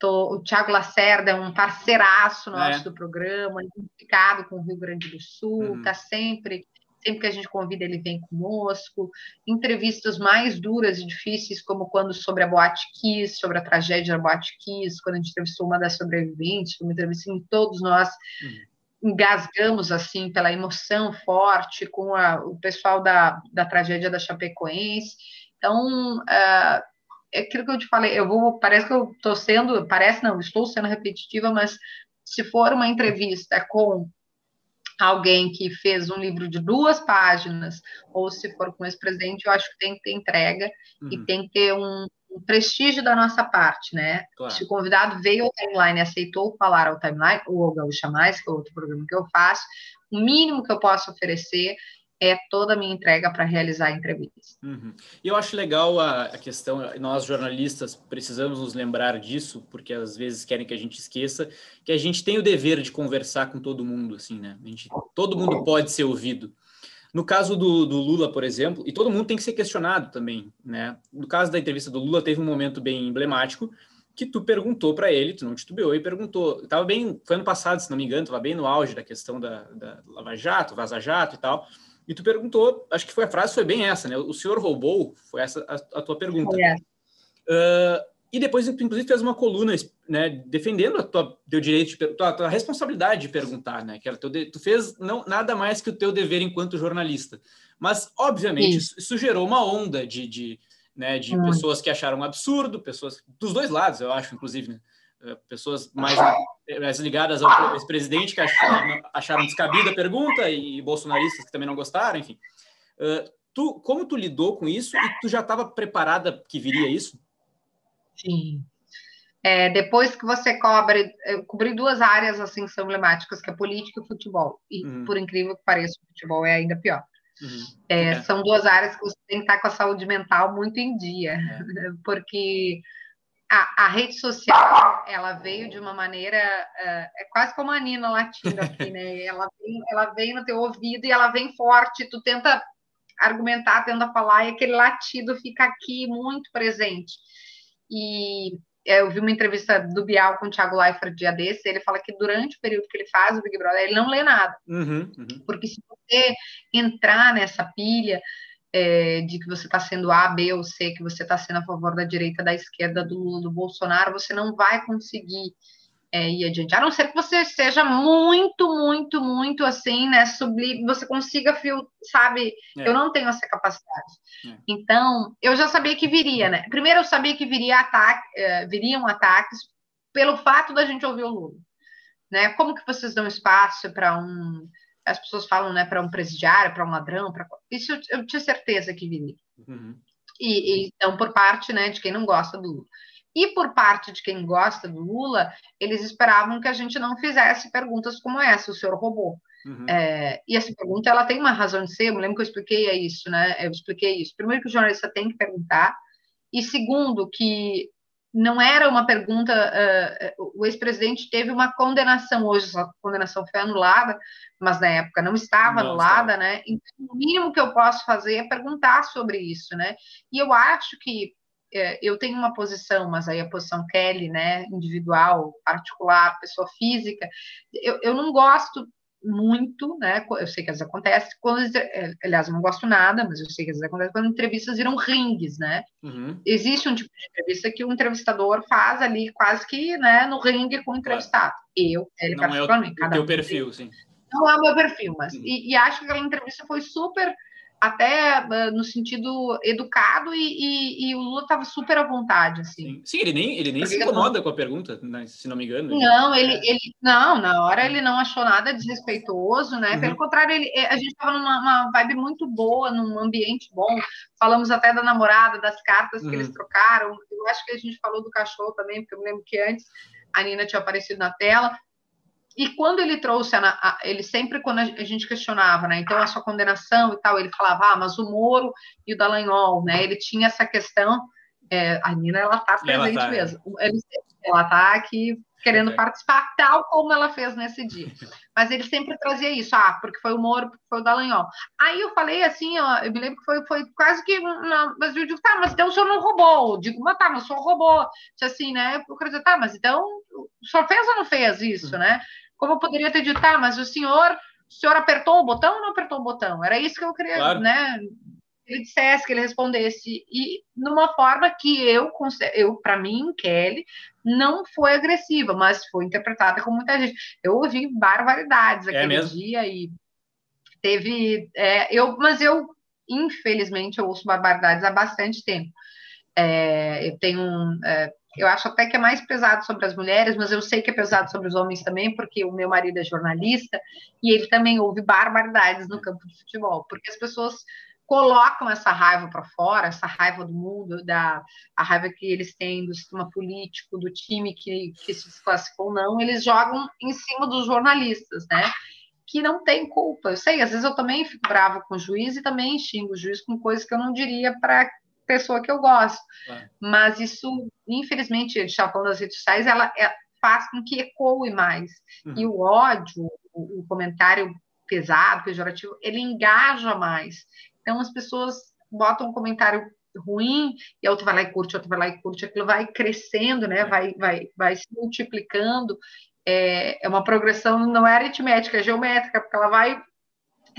Tô, o Tiago Lacerda é um parceiraço nosso é. do programa, identificado com o Rio Grande do Sul, está uhum. sempre, sempre que a gente convida, ele vem conosco. Entrevistas mais duras e difíceis, como quando sobre a Boate Kiss, sobre a tragédia da Boate Kiss, quando a gente entrevistou uma das sobreviventes, uma entrevista em todos nós uhum. engasgamos assim pela emoção forte com a, o pessoal da, da tragédia da Chapecoense. Então, uh, é aquilo que eu te falei, eu vou, parece que eu estou sendo, parece não, estou sendo repetitiva, mas se for uma entrevista com alguém que fez um livro de duas páginas, ou se for com esse presidente, eu acho que tem que ter entrega uhum. e tem que ter um, um, prestígio da nossa parte, né? Claro. Se o convidado veio ao timeline e aceitou falar ao timeline, ou ao Gaúcha Mais, que é outro programa que eu faço, o mínimo que eu posso oferecer é toda a minha entrega para realizar a entrevista. Uhum. E eu acho legal a, a, questão, nós jornalistas precisamos nos lembrar disso, porque às vezes querem que a gente esqueça, que a gente tem o dever de conversar com todo mundo, assim, né? A gente, todo mundo pode ser ouvido. No caso do, do, Lula, por exemplo, e todo mundo tem que ser questionado também, né? No caso da entrevista do Lula, teve um momento bem emblemático que tu perguntou para ele, tu não titubeou e perguntou. Tava bem, foi ano passado, se não me engano, estava bem no auge da questão da, da Lava Jato, Vaza Jato e tal. E tu perguntou, acho que foi a frase foi bem essa, né? O senhor roubou? Foi essa a, a tua pergunta. É. Uh, e depois, inclusive, fez uma coluna, né, defendendo a tua teu direito, de, tua, tua responsabilidade de perguntar, né? Que era teu de, tu fez não nada mais que o teu dever enquanto jornalista. Mas, obviamente, isso, isso gerou uma onda de, de, né, de hum. pessoas que acharam absurdo, pessoas dos dois lados, eu acho, inclusive, né? Eh, pessoas mais, mais ligadas ao ex-presidente que acharam, acharam descabida a pergunta e bolsonaristas que também não gostaram, enfim. Uh, tu, como tu lidou com isso e tu já estava preparada que viria isso? Sim. É, depois que você cobre, eu cobri duas áreas assim que são emblemáticas, que é política e futebol. E uhum. por incrível que pareça, o futebol é ainda pior. Uhum. É, é. São duas áreas que você tem que estar com a saúde mental muito em dia, é. porque a, a, rede social ela veio de uma maneira uh, é quase como a Nina latindo aqui, né? Ela vem, ela vem no teu ouvido e ela vem forte. Tu tenta argumentar, tenta falar e aquele latido fica aqui muito presente. E eu vi uma entrevista do Bial com o Thiago Leifert dia desse, ele fala que durante o período que ele faz o Big Brother, ele não lê nada. Uhum, uhum. Porque se você entrar nessa pilha, é, de que você está sendo A, B ou C, que você está sendo a favor da direita, da esquerda, do, do Bolsonaro, você não vai conseguir é, ir adiante. A não ser que você seja muito, muito, muito assim, né? Sublime, você consiga, fio, sabe? É. Eu não tenho essa capacidade. É. Então, eu já sabia que viria, né? Primeiro, eu sabia que viria ataque, é, viriam ataques pelo fato da gente ouvir o Lula. Né? Como que vocês dão espaço para um as pessoas falam, né, para um presidiário, para um ladrão, para isso eu, eu, tinha certeza que viria. Uhum. E, e, então, por parte, né, de quem não gosta do Lula. E por parte de quem gosta do Lula, eles esperavam que a gente não fizesse perguntas como essa, o senhor roubou. Uhum. É, e essa pergunta, ela tem uma razão de ser, eu me lembro que eu expliquei isso, né, eu expliquei isso. Primeiro que o jornalista tem que perguntar, e segundo que não era uma pergunta. Uh, o ex-presidente teve uma condenação, hoje essa condenação foi anulada, mas na época não estava não anulada, estava. né? Então, o mínimo que eu posso fazer é perguntar sobre isso, né? E eu acho que uh, eu tenho uma posição, mas aí a posição Kelly, né, individual, particular, pessoa física, eu, eu não gosto muito, né? Eu sei que às vezes acontece, quando, é, aliás, eu não gosto nada, mas eu sei que às vezes acontece quando entrevistas viram ringues, né? Uhum. Existe um tipo de entrevista que o entrevistador faz ali quase que né, no ringue com o entrevistado. Eu, ele não é o, o teu perfil, sim. Não é o meu perfil, mas. Uhum. E, e acho que aquela entrevista foi super até uh, no sentido educado e, e, e o Lula estava super à vontade, assim. Sim, ele nem, ele nem se incomoda não... com a pergunta, né, se não me engano. Não, ele, ele, não, na hora ele não achou nada desrespeitoso, né? Uhum. Pelo contrário, ele, a gente estava numa vibe muito boa, num ambiente bom. Falamos até da namorada, das cartas que uhum. eles trocaram. Eu acho que a gente falou do cachorro também, porque eu me lembro que antes a Nina tinha aparecido na tela. E quando ele trouxe, a, ele sempre, quando a gente questionava, né, então a sua condenação e tal, ele falava, ah, mas o Moro e o Dallagnol, né, ele tinha essa questão, é, a Nina, ela tá presente ela tá, mesmo, ele, ela tá aqui querendo é. participar, tal como ela fez nesse dia. Mas ele sempre trazia isso, ah, porque foi o Moro, porque foi o Dallagnol. Aí eu falei assim, ó, eu me lembro que foi, foi quase que, uma, mas eu digo, tá, mas então o senhor não roubou. Eu digo, mas tá, mas o senhor roubou. Assim, né, eu quero dizer, tá, mas então o senhor fez ou não fez isso, né? Como eu poderia ter dito, tá, mas o senhor, o senhor apertou o botão ou não apertou o botão? Era isso que eu queria, claro. né? Ele dissesse, que ele respondesse, e numa forma que eu, eu para mim, Kelly, não foi agressiva, mas foi interpretada com muita gente. Eu ouvi barbaridades é aquele é dia e teve. É, eu, mas eu, infelizmente, eu ouço barbaridades há bastante tempo. É, eu tenho um, é, eu acho até que é mais pesado sobre as mulheres, mas eu sei que é pesado sobre os homens também, porque o meu marido é jornalista e ele também ouve barbaridades no campo de futebol, porque as pessoas colocam essa raiva para fora, essa raiva do mundo, da a raiva que eles têm do sistema político, do time que, que se desclassificou ou não, eles jogam em cima dos jornalistas, né? Que não tem culpa. Eu sei, às vezes eu também fico bravo com o juiz e também xingo o juiz com coisas que eu não diria para pessoa que eu gosto. É. Mas isso, infelizmente, a gente está falando das redes sociais, ela é, faz com que ecoe mais. Uhum. E o ódio, o, o comentário pesado, pejorativo, ele engaja mais. Então, as pessoas botam um comentário ruim e a outra vai lá e curte, a outra vai lá e curte, aquilo vai crescendo, né? É. Vai, vai, vai se multiplicando. É, é uma progressão, não é aritmética, é geométrica, porque ela vai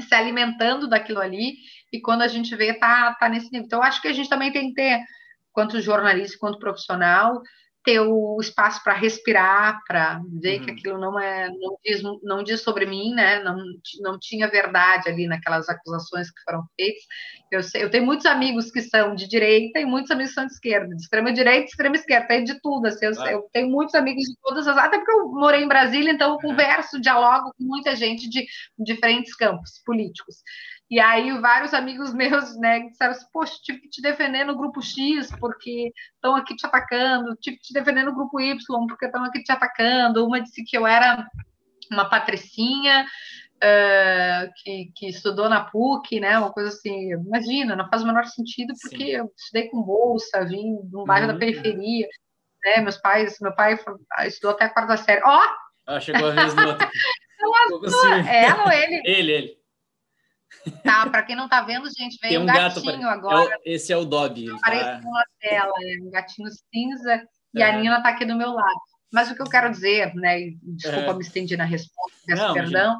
se alimentando daquilo ali e quando a gente vê, tá, tá nesse nível. Então, acho que a gente também tem que ter, quanto jornalista, quanto profissional, ter o espaço para respirar, para ver uhum. que aquilo não é não diz, não diz sobre mim, né? Não, não tinha verdade ali naquelas acusações que foram feitas. Eu, sei, eu tenho muitos amigos que são de direita e muitos amigos que são de esquerda, de extrema direita, de extrema esquerda, tem de tudo. Assim, eu, ah. eu, tenho muitos amigos de todas as, até porque eu morei em Brasília, então eu converso, dialogo com muita gente de diferentes campos políticos. E aí vários amigos meus, né, disseram assim, poxa, tive que te defender no grupo X, porque estão aqui te atacando, tive que te defender no grupo Y, porque estão aqui te atacando. Uma disse que eu era uma patricinha, Uh, que, que, estudou na PUC, né? Uma coisa assim, imagina, não faz o menor sentido, porque Sim. eu estudei com bolsa, vim de um bairro uhum. da periferia, né? Meus pais, meu pai estudou até a quarta série. Ó! Oh! Ah, chegou a vez do outro. Ela ou ele? Ele, ele. Tá, para quem não tá vendo, gente, vem um, um gatinho agora. É o, esse é o Dog. Apareceu tá... na tela, é um gatinho cinza e a Nina tá aqui do meu lado. Mas o que eu quero dizer, né, desculpa é. me estendi na resposta, peço perdão,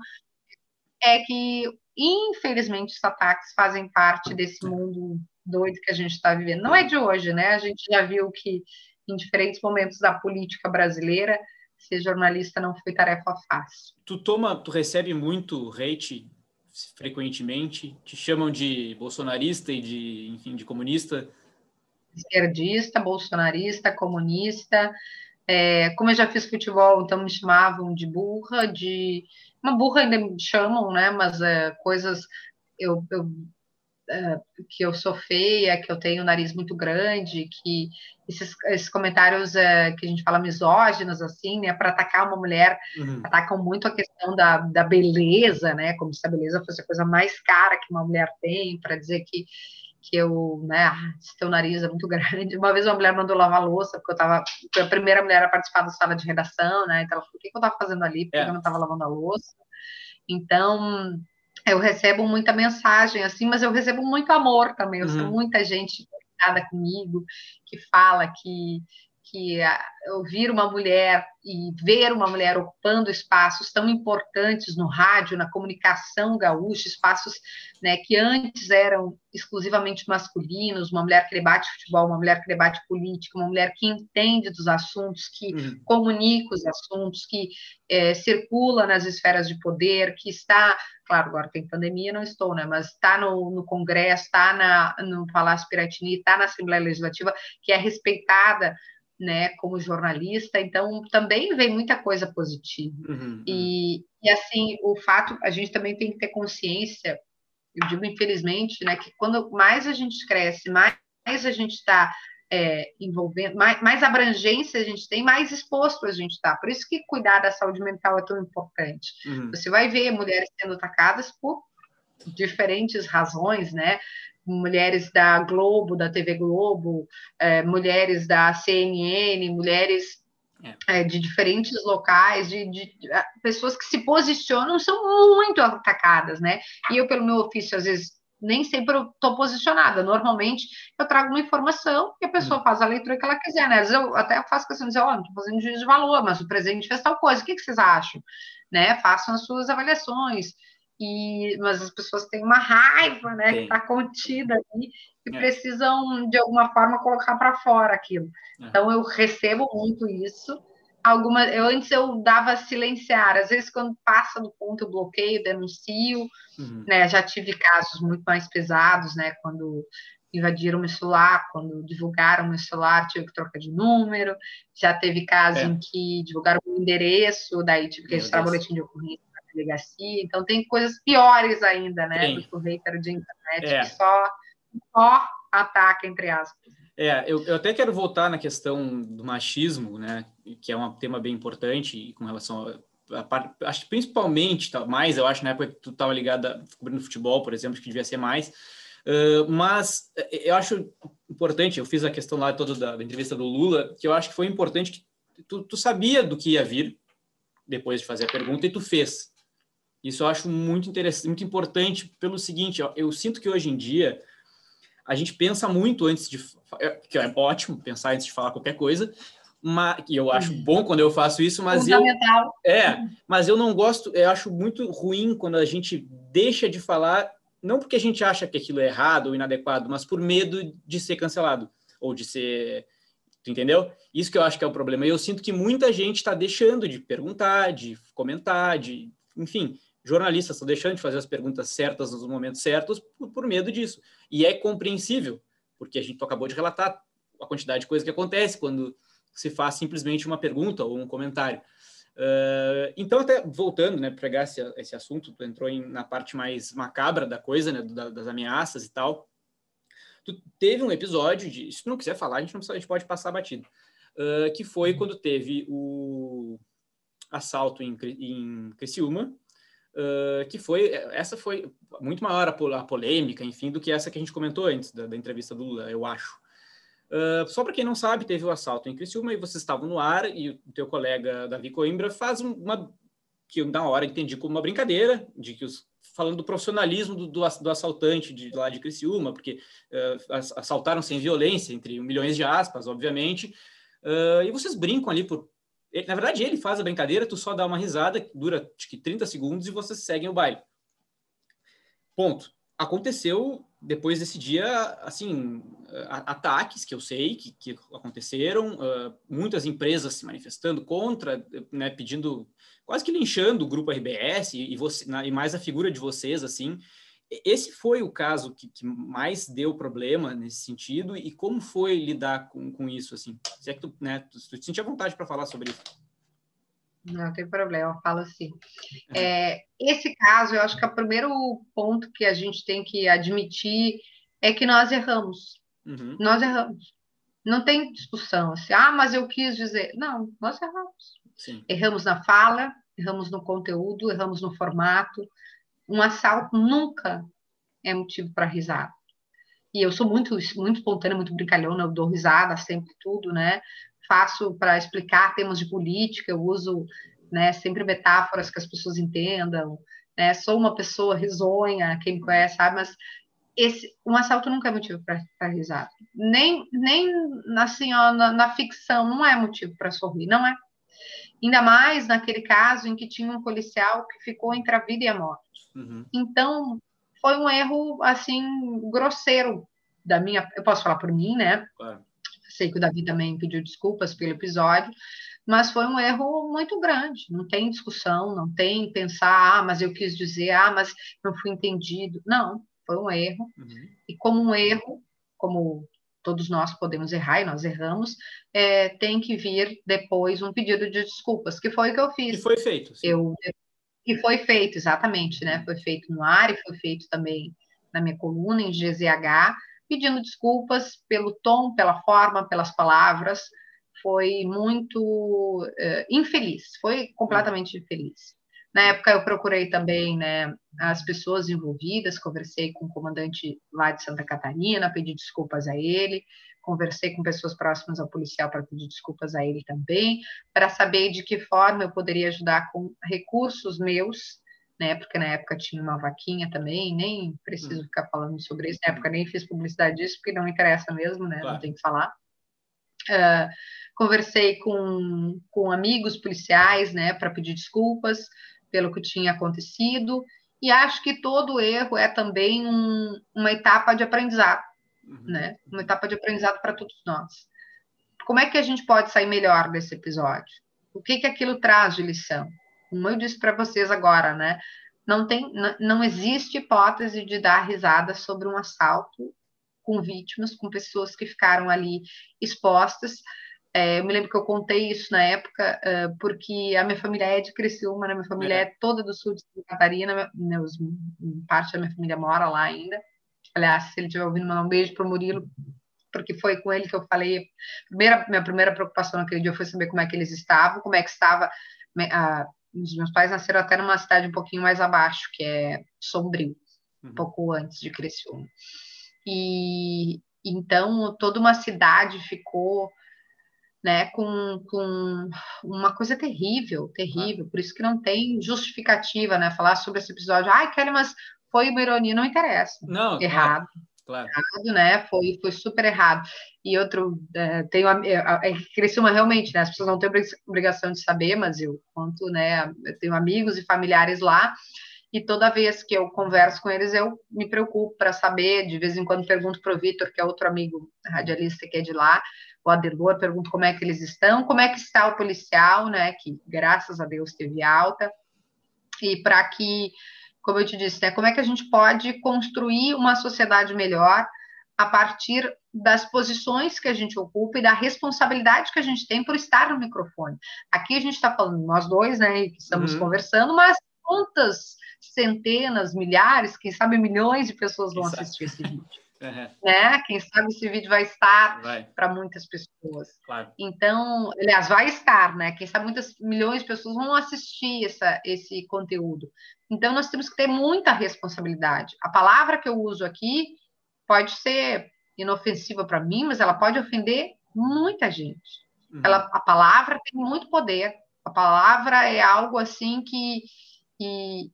é que, infelizmente, os ataques fazem parte desse mundo doido que a gente está vivendo. Não é de hoje, né? A gente já viu que em diferentes momentos da política brasileira, ser jornalista não foi tarefa fácil. Tu toma, tu recebe muito hate frequentemente? Te chamam de bolsonarista e de, enfim, de comunista? Esquerdista, bolsonarista, comunista. É, como eu já fiz futebol, então me chamavam de burra, de uma burra ainda me chamam, né? Mas é, coisas eu, eu é, que eu sou feia, que eu tenho o nariz muito grande, que esses, esses comentários é, que a gente fala misóginos, assim, né, para atacar uma mulher, uhum. atacam muito a questão da, da beleza, né, como se a beleza fosse a coisa mais cara que uma mulher tem, para dizer que, que eu, né, ah, teu nariz é muito grande. Uma vez uma mulher mandou lavar louça, porque eu estava, a primeira mulher a participar da sala de redação, né, então ela falou, o que, que eu estava fazendo ali, porque é. eu não estava lavando a louça. Então, eu recebo muita mensagem assim, mas eu recebo muito amor também. Eu uhum. muita gente conectada comigo que fala que que ouvir uma mulher e ver uma mulher ocupando espaços tão importantes no rádio, na comunicação gaúcha, espaços né, que antes eram exclusivamente masculinos, uma mulher que debate futebol, uma mulher que debate política, uma mulher que entende dos assuntos, que uhum. comunica os assuntos, que é, circula nas esferas de poder, que está, claro, agora tem pandemia, não estou, né, mas está no, no Congresso, está no Palácio Piratini, está na Assembleia Legislativa, que é respeitada né, como jornalista, então também vem muita coisa positiva. Uhum, e, uhum. e assim, o fato, a gente também tem que ter consciência, eu digo infelizmente, né, que quando mais a gente cresce, mais a gente está é, envolvendo, mais, mais abrangência a gente tem, mais exposto a gente está. Por isso que cuidar da saúde mental é tão importante. Uhum. Você vai ver mulheres sendo atacadas por diferentes razões, né? Mulheres da Globo, da TV Globo, é, mulheres da CNN, mulheres é. É, de diferentes locais, de, de, de, pessoas que se posicionam são muito atacadas, né? E eu, pelo meu ofício, às vezes nem sempre estou posicionada. Normalmente eu trago uma informação e a pessoa hum. faz a leitura que ela quiser, né? Às vezes eu até faço questão de dizer, ó, oh, não estou fazendo juízo de valor, mas o presidente fez tal coisa, o que, que vocês acham? Né? Façam as suas avaliações e mas as pessoas têm uma raiva, né, Sim. que está contida ali e é. precisam de alguma forma colocar para fora aquilo. É. Então eu recebo muito isso. Alguma, eu antes eu dava silenciar, às vezes quando passa do ponto eu bloqueio, denuncio, uhum. né? Já tive casos muito mais pesados, né? Quando invadiram meu celular, quando divulgaram meu celular, tive que trocar de número. Já teve caso é. em que divulgaram o endereço, daí tive que registrar boletim de ocorrência delegacia. Então, tem coisas piores ainda, né, Sim. do que o hater de internet, é. que só, só ataca, entre aspas. É, eu, eu, até quero voltar na questão do machismo, né, que é um tema bem importante com relação a, a, acho que principalmente, tá, mais eu acho na época que tu estava ligada cobrindo futebol, por exemplo, que devia ser mais, uh, mas eh, eu acho importante, eu fiz a questão lá toda da, da, entrevista do Lula, que eu acho que foi importante que tu, tu sabia do que ia vir depois de fazer a pergunta e tu fez. Isso eu acho muito interessante, muito importante pelo seguinte, ó, eu sinto que hoje em dia a gente pensa muito antes de. É, que é ótimo pensar antes de falar qualquer coisa, mas, e eu acho bom quando eu faço isso, mas eu. É, mas eu não gosto, eu acho muito ruim quando a gente deixa de falar, não porque a gente acha que aquilo é errado ou inadequado, mas por medo de ser cancelado ou de ser. Tu entendeu? Isso que eu acho que é o problema. E eu sinto que muita gente está deixando de perguntar, de comentar, de. Enfim, jornalistas estão deixando de fazer as perguntas certas nos momentos certos por, por, medo disso. E é compreensível, porque a gente acabou de relatar a quantidade de coisa que acontece quando se faz simplesmente uma pergunta ou um comentário. Uh, então, até voltando, né, pegar esse, esse assunto, tu entrou em, na parte mais macabra da coisa, né, da, das ameaças e tal. Tu teve um episódio de, se tu não quiser falar, a gente, não a gente pode passar batido, uh, que foi uhum. quando teve o assalto em, em Criciúma, uh, que foi essa foi muito maior a, a, polêmica, enfim, do que essa que a gente comentou antes da, da entrevista do Lula, eu acho. Uh, só para quem não sabe, teve o assalto em Criciúma e vocês estavam no ar e o teu colega Davi Coimbra faz uma que eu, na hora entendi como uma brincadeira, de que os falando do profissionalismo do, do, do assaltante de lá de Criciúma, porque uh, assaltaram sem violência, entre milhões de aspas, obviamente, uh, e vocês brincam ali por na verdade, ele faz a brincadeira, tu só dá uma risada, que dura acho que 30 segundos e vocês seguem o baile. Ponto. Aconteceu depois desse dia, assim, ataques que eu sei que, que aconteceram, uh, muitas empresas se manifestando contra, né, pedindo, quase que linchando o grupo RBS e, e, você, na, e mais a figura de vocês, assim, esse foi o caso que, que, mais deu problema nesse sentido e como foi lidar com, com isso, assim? Se é que tu, né, tu, tu sentia vontade para falar sobre isso. Não tem problema, falo assim. É, esse caso, eu acho que o primeiro ponto que a gente tem que admitir é que nós erramos. Uhum. Nós erramos. Não tem discussão assim, ah, mas eu quis dizer. Não, nós erramos. Sim. Erramos na fala, erramos no conteúdo, erramos no formato, um assalto nunca é motivo para risada. E eu sou muito, muito espontânea, muito brincalhona, eu dou risada sempre tudo, né? Faço para explicar temas de política, eu uso né, sempre metáforas que as pessoas entendam, né? Sou uma pessoa risonha, quem me conhece sabe, mas esse, um assalto nunca é motivo para risada. Nem, nem assim, ó, na, na ficção, não é motivo para sorrir, não é. Ainda mais naquele caso em que tinha um policial que ficou entre a vida e a morte. Uhum. Então, foi um erro, assim, grosseiro da minha... Eu posso falar por mim, né? Claro. Sei que o Davi também pediu desculpas pelo episódio, mas foi um erro muito grande. Não tem discussão, não tem pensar, ah, mas eu quis dizer, ah, mas não fui entendido. Não, foi um erro. Uhum. E como um erro, como todos nós podemos errar e nós erramos, é, tem que vir depois um pedido de desculpas, que foi o que eu fiz. E foi feito. Sim. Eu, e foi feito, exatamente, né? Foi feito no ar e foi feito também na minha coluna, em GZH, pedindo desculpas pelo tom, pela forma, pelas palavras. Foi muito uh, infeliz, foi completamente infeliz. Na época eu procurei também né, as pessoas envolvidas, conversei com o comandante lá de Santa Catarina, pedi desculpas a ele, conversei com pessoas próximas ao policial para pedir desculpas a ele também, para saber de que forma eu poderia ajudar com recursos meus, né? Porque na época tinha uma vaquinha também, nem preciso hum. ficar falando sobre isso, na época nem fiz publicidade disso, porque não interessa mesmo, né? Claro. Não tem que falar. Uh, conversei com, com amigos policiais, né, para pedir desculpas, pelo que tinha acontecido, e acho que todo erro é também um, uma etapa de aprendizado, uhum. né? Uma etapa de aprendizado para todos nós. Como é que a gente pode sair melhor desse episódio? O que que aquilo traz de lição? Como eu disse para vocês agora, né? Não tem, não existe hipótese de dar risada sobre um assalto com vítimas, com pessoas que ficaram ali expostas. É, eu me lembro que eu contei isso na época, uh, porque a minha família é de Criciúma, né? minha família é. é toda do sul de Santa Catarina, meus, parte da minha família mora lá ainda. Aliás, se ele estiver ouvindo, mandar um beijo para o Murilo, porque foi com ele que eu falei. Primeira, minha primeira preocupação naquele dia foi saber como é que eles estavam, como é que estava. A, os meus pais nasceram até numa cidade um pouquinho mais abaixo, que é Sombrio, uhum. um pouco antes de Criciúma. E então toda uma cidade ficou né, com, com uma coisa terrível, terrível, por isso que não tem justificativa, né, falar sobre esse episódio. Ai, Kelly, mas foi uma ironia, não interessa. Não, errado. Claro. Errado, né? Foi, foi super errado. E outro, é, tenho é, é, Criciúma realmente, né? As pessoas não têm obrigação de saber, mas eu conto, né? Eu tenho amigos e familiares lá, e toda vez que eu converso com eles, eu me preocupo para saber. De vez em quando pergunto para o Vitor, que é outro amigo radialista que é de lá, o Adelor, pergunto como é que eles estão, como é que está o policial, né, que graças a Deus teve alta, e para que, como eu te disse, né, como é que a gente pode construir uma sociedade melhor a partir das posições que a gente ocupa e da responsabilidade que a gente tem por estar no microfone. Aqui a gente está falando, nós dois, né, que estamos uhum. conversando, mas quantas centenas, milhares, quem sabe milhões de pessoas vão Exato. assistir esse vídeo. Uhum. Né? Quem sabe esse vídeo vai estar para muitas pessoas. Claro. Então, aliás, vai estar, né? Quem sabe muitas milhões de pessoas vão assistir essa, esse conteúdo. Então, nós temos que ter muita responsabilidade. A palavra que eu uso aqui pode ser inofensiva para mim, mas ela pode ofender muita gente. Uhum. Ela, a palavra tem muito poder. A palavra é algo assim que, que,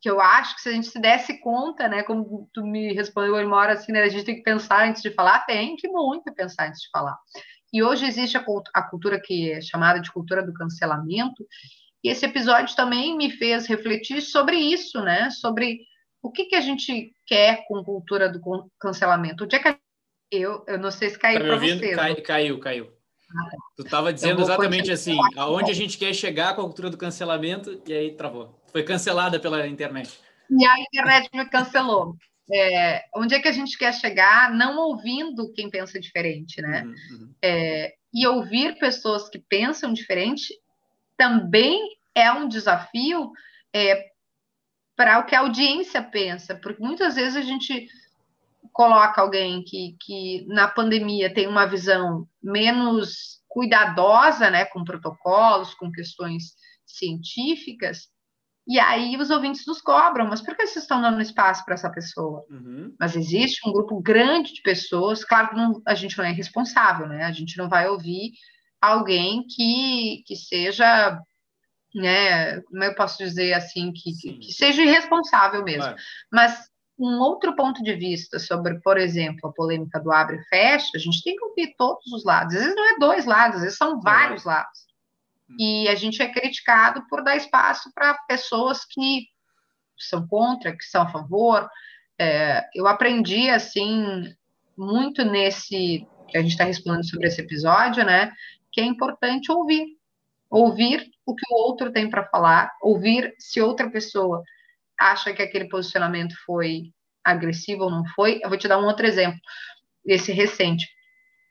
que eu acho que se a gente se desse conta, né, como tu me respondeu uma hora assim, né, a gente tem que pensar antes de falar, tem que muito pensar antes de falar. E hoje existe a, a cultura que é chamada de cultura do cancelamento, e esse episódio também me fez refletir sobre isso, né, sobre o que, que a gente quer com cultura do cancelamento. Onde é que eu, eu não sei se caiu tá para você. Cai, caiu, caiu. Ah, tu estava dizendo exatamente assim, aonde a gente quer chegar com a cultura do cancelamento, e aí travou. Foi cancelada pela internet. E a internet me cancelou. É, onde é que a gente quer chegar não ouvindo quem pensa diferente, né? Uhum, uhum. É, e ouvir pessoas que pensam diferente também é um desafio é, para o que a audiência pensa, porque muitas vezes a gente coloca alguém que, que na pandemia tem uma visão menos cuidadosa, né, com protocolos, com questões científicas, e aí os ouvintes nos cobram, mas por que vocês estão dando espaço para essa pessoa? Uhum. Mas existe um grupo grande de pessoas, claro que não, a gente não é responsável, né? A gente não vai ouvir alguém que, que seja, né? Como eu posso dizer assim, que, que, que seja irresponsável mesmo. Mas um outro ponto de vista sobre, por exemplo, a polêmica do abre e fecha, a gente tem que ouvir todos os lados. Às vezes não é dois lados, às vezes são vários lados. E a gente é criticado por dar espaço para pessoas que são contra, que são a favor. É, eu aprendi, assim, muito nesse que a gente está respondendo sobre esse episódio, né? Que é importante ouvir. Ouvir o que o outro tem para falar, ouvir se outra pessoa acha que aquele posicionamento foi agressivo ou não foi. Eu vou te dar um outro exemplo, esse recente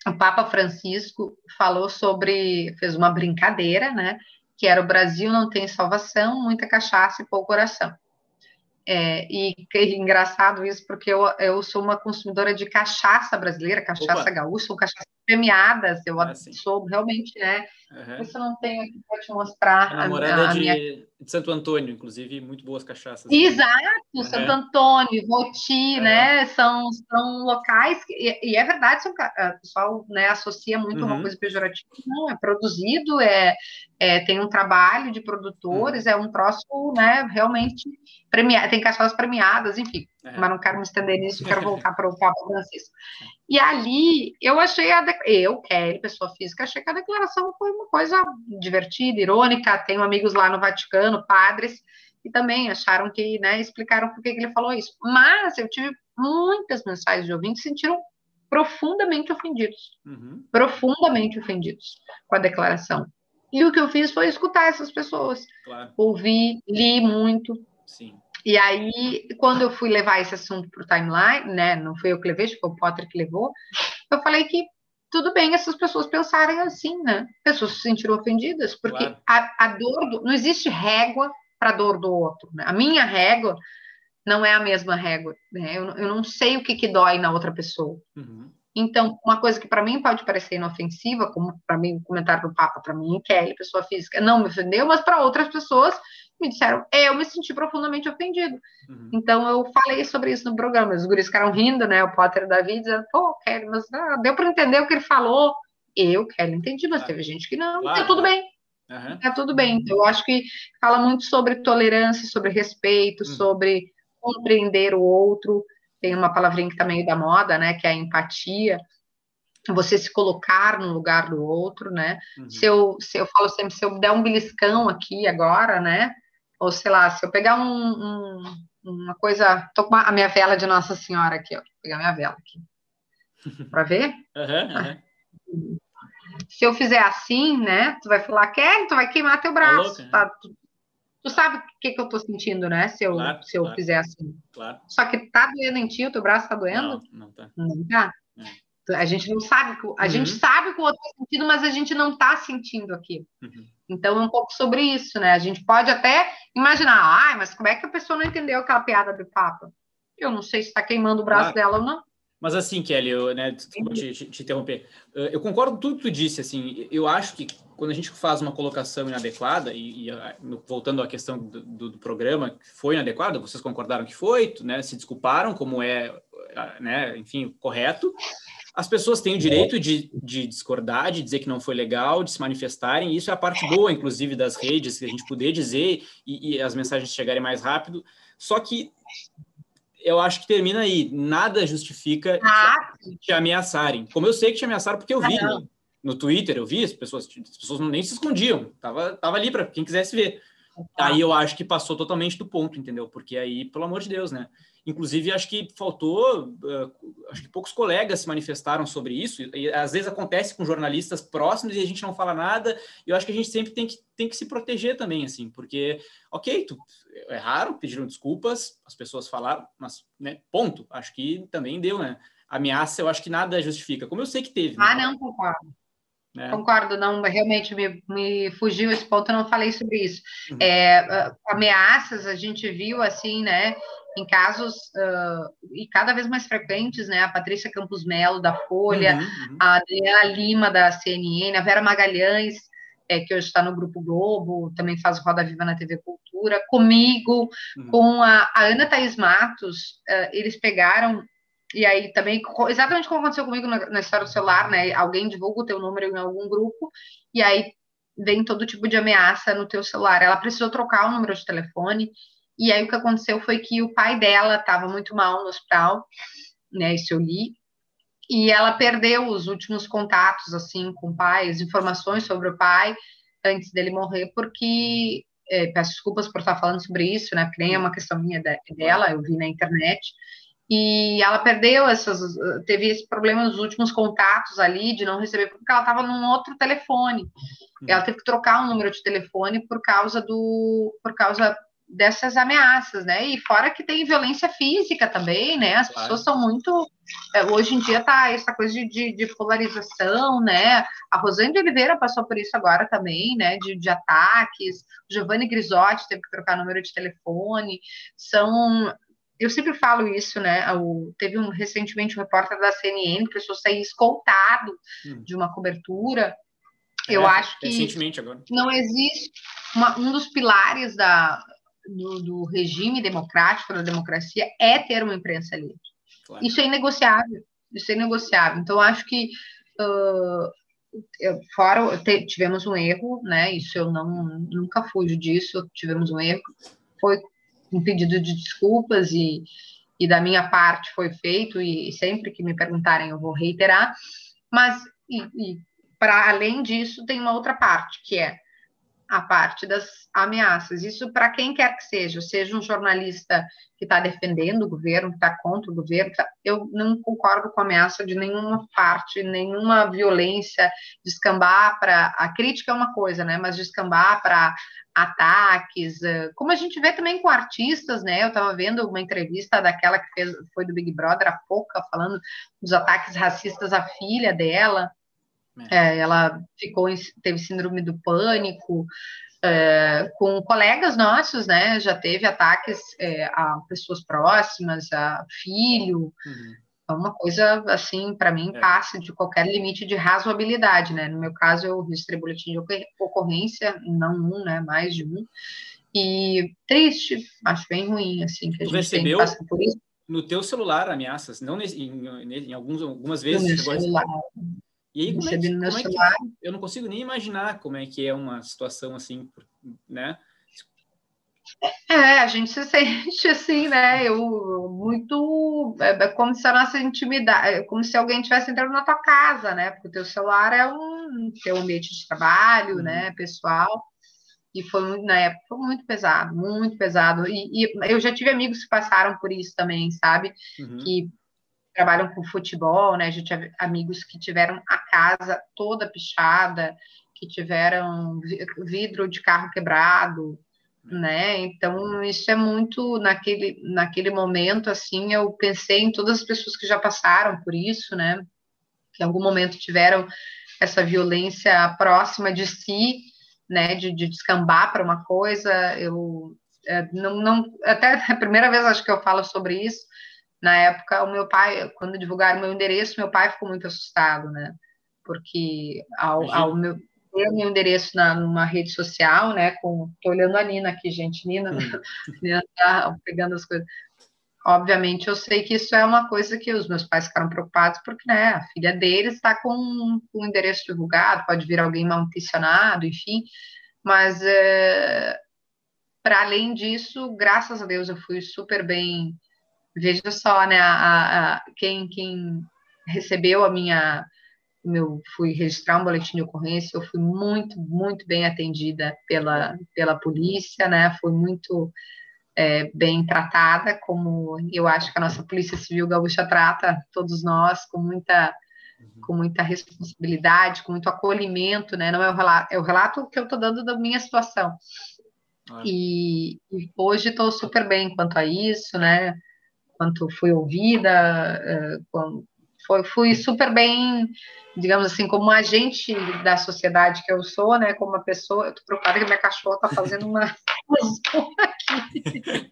o Papa Francisco falou sobre, fez uma brincadeira, né? Que era o Brasil não tem salvação, muita cachaça e pouco coração. É, e que engraçado isso, porque eu, eu sou uma consumidora de cachaça brasileira, cachaça Opa. gaúcha, cachaça premiadas, eu ah, sou realmente, né? Uhum. Isso eu não tenho aqui para te mostrar. A namorada a, a de, minha... de, Santo Antônio, inclusive, muito boas cachaças. Exato, uhum. Santo Antônio, Voti, uhum. né? São, são locais, que, e, e, é verdade, são, o pessoal né, associa muito uma uhum. coisa pejorativa. Não, é produzido, é, é, tem um trabalho de produtores, uhum. é um troço, né, realmente premiado, tem cachaças premiadas, enfim. É. Mas não quero me estender nisso, quero voltar para o Papa Francisco. E ali, eu achei, a de... eu, Kelly, pessoa física, achei que a declaração foi uma coisa divertida, irônica. Tenho amigos lá no Vaticano, padres, e também acharam que, né, explicaram por que ele falou isso. Mas eu tive muitas mensagens de ouvintes que se sentiram profundamente ofendidos. Uhum. Profundamente ofendidos com a declaração. E o que eu fiz foi escutar essas pessoas. Claro. Ouvi, li muito. Sim. E aí, quando eu fui levar esse assunto para o timeline, né? Não foi eu que levei, foi o Potter que levou. Eu falei que tudo bem essas pessoas pensarem assim, né? Pessoas se sentiram ofendidas, porque claro. a, a, dor do, não existe régua para a dor do outro. Né? A minha régua não é a mesma régua. Né? Eu, eu não sei o que, que dói na outra pessoa. Uhum. Então, uma coisa que para mim pode parecer inofensiva, como para mim o comentário do Papa, para mim, Kelly, pessoa física, não me ofendeu, mas para outras pessoas me disseram, eu me senti profundamente ofendido. Uhum. Então, eu falei sobre isso no programa. Os guris ficaram rindo, né? O Potter o David dizendo, pô, Kelly, mas ah, deu para entender o que ele falou. Eu, Kelly, entendi, mas teve gente que não. Claro. Tá tudo bem. Uhum. Tá tudo bem. Então, eu acho que fala muito sobre tolerância, sobre respeito, uhum. sobre compreender o outro. Tem uma palavrinha que tá meio da moda, né? Que é a empatia você se colocar no lugar do outro, né? Uhum. Se, eu, se eu falo sempre, se eu der um beliscão aqui agora, né? Ou sei lá, se eu pegar um, um, uma coisa. Tô com a minha vela de Nossa Senhora aqui, ó. Vou pegar minha vela aqui. Para ver? Uhum, uhum. Se eu fizer assim, né? Tu vai falar, quer, tu vai queimar teu braço. Tá, tu, tu, sabe o que, que eu tô sentindo, né? Se eu, claro, se eu claro. fizer assim. Claro. Só que tá doendo em ti, o teu braço tá doendo? Não, não tá. Não tá. É. A gente não sabe, a uhum. gente sabe que o outro está sentindo, mas a gente não está sentindo aquilo. Uhum. Então é um pouco sobre isso, né? A gente pode até imaginar, ai, mas como é que a pessoa não entendeu aquela piada do Papa? Eu não sei se está queimando o braço dela ou não. Mas assim, Kelly, eu, né, te, te, te, interromper. Eu concordo com tudo que tu disse, assim, eu acho que quando a gente faz uma colocação inadequada, e, e voltando à questão do, do, do, programa, que foi inadequado, vocês concordaram que foi, né, se desculparam, como é, né, enfim, correto, as pessoas têm o direito de, de, discordar, de dizer que não foi legal, de se manifestarem, isso é a parte boa, inclusive, das redes, que a gente poder dizer e, e as mensagens chegarem mais rápido. Só que eu acho que termina aí. Nada justifica ah. te ameaçarem. Como eu sei que te ameaçaram, porque eu vi ah, no, no, Twitter, eu vi as pessoas, as pessoas nem se escondiam, tava, tava ali para quem quisesse ver. Aí eu acho que passou totalmente do ponto, entendeu? Porque aí, pelo amor de Deus, né? Inclusive, acho que faltou, uh, acho que poucos colegas se manifestaram sobre isso, e, às vezes acontece com jornalistas próximos e a gente não fala nada, e eu acho que a gente sempre tem que, tem que se proteger também, assim, porque, ok, tu, erraram, pediram desculpas, as pessoas falaram, mas, né, ponto, acho que também deu, né? Ameaça, eu acho que nada justifica, como eu sei que teve. Ah, né? não, concordo. É. Concordo, não, realmente me, me fugiu esse ponto, eu não falei sobre isso. Uhum. É, ameaças, a gente viu, assim, né, em casos uh, e cada vez mais frequentes, né? A Patrícia Campos Melo da Folha, uhum, uhum. a Adriana Lima da CNN, a Vera Magalhães, é, que hoje está no Grupo Globo, também faz Roda Viva na TV Cultura, comigo, uhum. com a, a, Ana Thaís Matos, uh, eles pegaram e aí também, exatamente como aconteceu comigo na, na, história do celular, né? Alguém divulga o teu número em algum grupo, e aí vem todo tipo de ameaça no teu celular. Ela precisou trocar o número de telefone, e aí o que aconteceu foi que o pai dela estava muito mal no hospital, né? Isso eu li. E ela perdeu os últimos contatos assim com o pai, as informações sobre o pai antes dele morrer, porque é, peço desculpas por estar falando sobre isso, né? Porque nem é uma questão minha dela, eu vi na internet. E ela perdeu essas, teve esse problema nos últimos contatos ali de não receber, porque ela estava num outro telefone. Ela teve que trocar o um número de telefone por causa do, por causa dessas ameaças, né? E fora que tem violência física também, né? As claro. pessoas são muito. É, hoje em dia tá essa coisa de, de, de, polarização, né? A Rosane Oliveira passou por isso agora também, né? De, de ataques. O Giovanni Grisotti teve que trocar número de telefone. São. Eu sempre falo isso, né? O, teve um, recentemente um repórter da CNN que precisou sair escoltado hum. de uma cobertura. Eu é, acho que não existe uma, um dos pilares da, do, do, regime democrático, da democracia, é ter uma imprensa livre. Claro. Isso é inegociável. Isso é inegociável. Então, acho que uh, fora tivemos um erro, né? Isso eu não nunca fujo disso. Tivemos um erro. Foi um pedido de desculpas e, e da minha parte foi feito e sempre que me perguntarem eu vou reiterar. Mas e, e para além disso tem uma outra parte que é a parte das ameaças. Isso para quem quer que seja, seja um jornalista que está defendendo o governo, que está contra o governo, tá, eu não concordo com a ameaça de nenhuma parte, nenhuma violência, descambar para. A crítica é uma coisa, né? Mas descambar para ataques, eh, como a gente vê também com artistas, né? Eu estava vendo uma entrevista daquela que fez, foi do Big Brother há pouco, falando dos ataques racistas à filha dela. É. É, ela ficou, teve síndrome do pânico, é, com colegas nossos, né? Já teve ataques é, a pessoas próximas, a filho. Uhum. É uma coisa, assim, para mim, é. passa de qualquer limite de razoabilidade, né? No meu caso, eu registrei boletim de ocorrência, não um, né? Mais de um. E triste, acho bem ruim, assim, que a tu gente recebeu tem que por isso. No teu celular ameaças, não em, em, em alguns, algumas vezes. No celular. E aí, como é, que, como é que, eu não consigo nem imaginar como é que é uma situação assim, né? É, a gente se sente assim, né? Eu muito é, é como se a nossa intimidade, é como se alguém tivesse entrando na tua casa, né? Porque o teu celular é um teu ambiente de trabalho, uhum. né? Pessoal. E foi na época foi muito pesado, muito pesado. E, e, eu já tive amigos que passaram por isso também, sabe? Uhum. Que trabalham com futebol, né? A gente tinha amigos que tiveram a casa toda pichada, que tiveram vidro de carro quebrado, né? Então isso é muito naquele naquele momento assim, eu pensei em todas as pessoas que já passaram por isso, né? Que em algum momento tiveram essa violência próxima de si, né? De, de descambar para uma coisa, eu é, não, não até a primeira vez acho que eu falo sobre isso na época, o meu pai, quando divulgaram meu endereço, meu pai ficou muito assustado, né? Porque ao, ao meu meu endereço na, numa rede social, né? Com, tô olhando a Nina aqui, gente. Nina, hum. Nina tá pegando as coisas. Obviamente, eu sei que isso é uma coisa que os meus pais ficaram preocupados, porque né, a filha deles está com, com o endereço divulgado, pode vir alguém mal intencionado, enfim. Mas, é, para além disso, graças a Deus, eu fui super bem Veja só, né, a, a, quem, quem recebeu a minha, meu, fui registrar um boletim de ocorrência, eu fui muito, muito bem atendida pela, pela polícia, né, fui muito é, bem tratada, como eu acho que a nossa Polícia Civil Gaúcha trata todos nós, com muita com muita responsabilidade, com muito acolhimento, né? Não é o relato, é o relato que eu estou dando da minha situação. E, e, hoje estou super bem quanto a isso, né? Quanto fui ouvida, eh, foi, fui super bem, digamos assim, como agente da sociedade que eu sou, né, como uma pessoa, eu tô preocupada que minha cachorra tá fazendo uma aqui.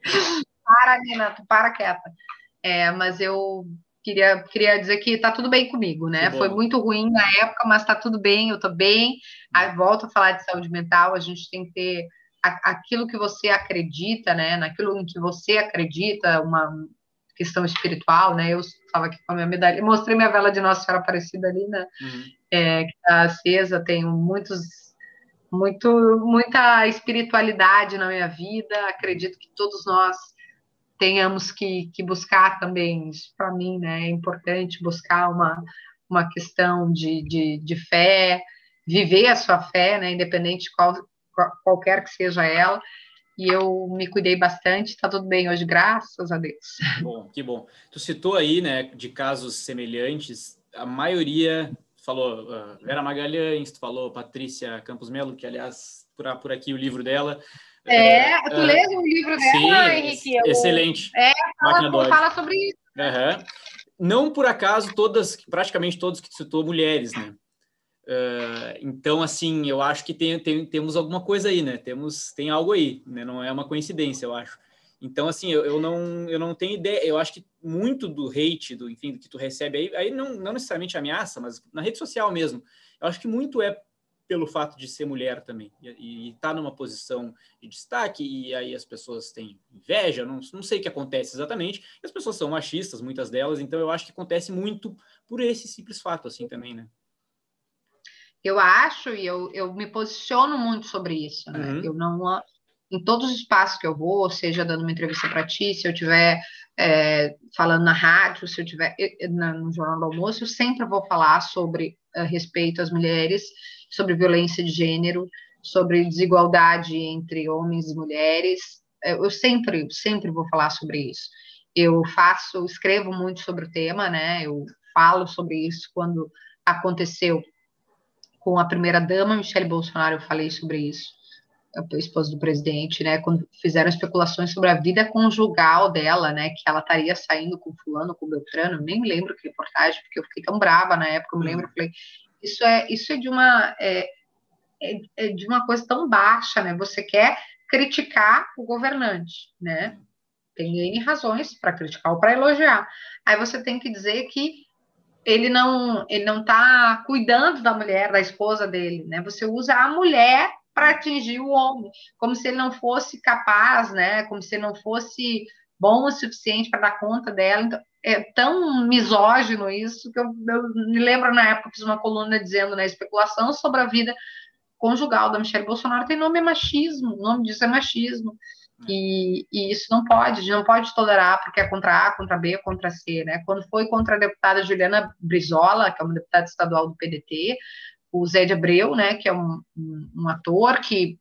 para, Nina, tu para quieta. É, mas eu queria, queria dizer que tá tudo bem comigo, né? Foi muito ruim na época, mas tá tudo bem, eu tô bem. Aí volto a falar de saúde mental, a gente tem que ter aquilo que você acredita, né? Naquilo em que você acredita, uma, questão espiritual, né? Eu estava aqui com a minha medalha, mostrei minha vela de Nossa Senhora Aparecida ali, né? Uhum. É, que está acesa, tenho muitos, muito, muita espiritualidade na minha vida, acredito que todos nós tenhamos que, que buscar também, isso para mim, né? É importante buscar uma, uma questão de, de, de fé, viver a sua fé, né? Independente de qual, qualquer que seja ela, e eu me cuidei bastante, está tudo bem hoje, graças a Deus. Bom, que bom. Tu citou aí, né, de casos semelhantes, a maioria falou uh, Vera Magalhães, tu falou Patrícia Campos Melo, que aliás, por, por aqui o livro dela. É, uh, tu uh, leu o livro dela, sim, Henrique? Excelente. É, fala, fala sobre isso. Uhum. Não por acaso todas, praticamente todos que tu citou, mulheres, né? Uh, então, assim, eu acho que tem, tem, temos alguma coisa aí, né? Temos, tem algo aí, né? Não é uma coincidência, eu acho. Então, assim, eu, eu, não, eu não tenho ideia. Eu acho que muito do hate, do enfim, do que tu recebe aí, aí não, não necessariamente ameaça, mas na rede social mesmo. Eu acho que muito é pelo fato de ser mulher também e estar tá numa posição de destaque e aí as pessoas têm inveja, não, não sei o que acontece exatamente. As pessoas são machistas, muitas delas, então eu acho que acontece muito por esse simples fato assim também, né? Eu acho e eu, eu me posiciono muito sobre isso. Né? Uhum. Eu não em todos os espaços que eu vou, seja dando uma entrevista para ti, se eu tiver é, falando na rádio, se eu tiver no jornal do almoço, eu sempre vou falar sobre a respeito às mulheres, sobre violência de gênero, sobre desigualdade entre homens e mulheres. Eu sempre, sempre vou falar sobre isso. Eu faço, escrevo muito sobre o tema, né? Eu falo sobre isso quando aconteceu com a primeira dama Michelle Bolsonaro, eu falei sobre isso, a esposa do presidente, né? Quando fizeram especulações sobre a vida conjugal dela, né? Que ela estaria saindo com fulano, com Beltrano, nem lembro que reportagem, porque eu fiquei tão brava na época, eu me lembro, eu falei, isso é, isso é de uma é, é, é de uma coisa tão baixa, né? Você quer criticar o governante, né? Tem N razões para criticar ou para elogiar. Aí você tem que dizer que ele não ele não está cuidando da mulher, da esposa dele, né? Você usa a mulher para atingir o homem, como se ele não fosse capaz, né? Como se ele não fosse bom o suficiente para dar conta dela. Então, é tão misógino isso que eu, eu, me lembro na época fiz uma coluna dizendo né, especulação sobre a vida conjugal da Michelle Bolsonaro tem nome é machismo, o nome disso é machismo. E, e, isso não pode, não pode tolerar, porque é contra A, contra B, contra C, né? Quando foi contra a deputada Juliana Brizola, que é uma deputada estadual do PDT, o Zé de Abreu, né, que é um, um, um ator que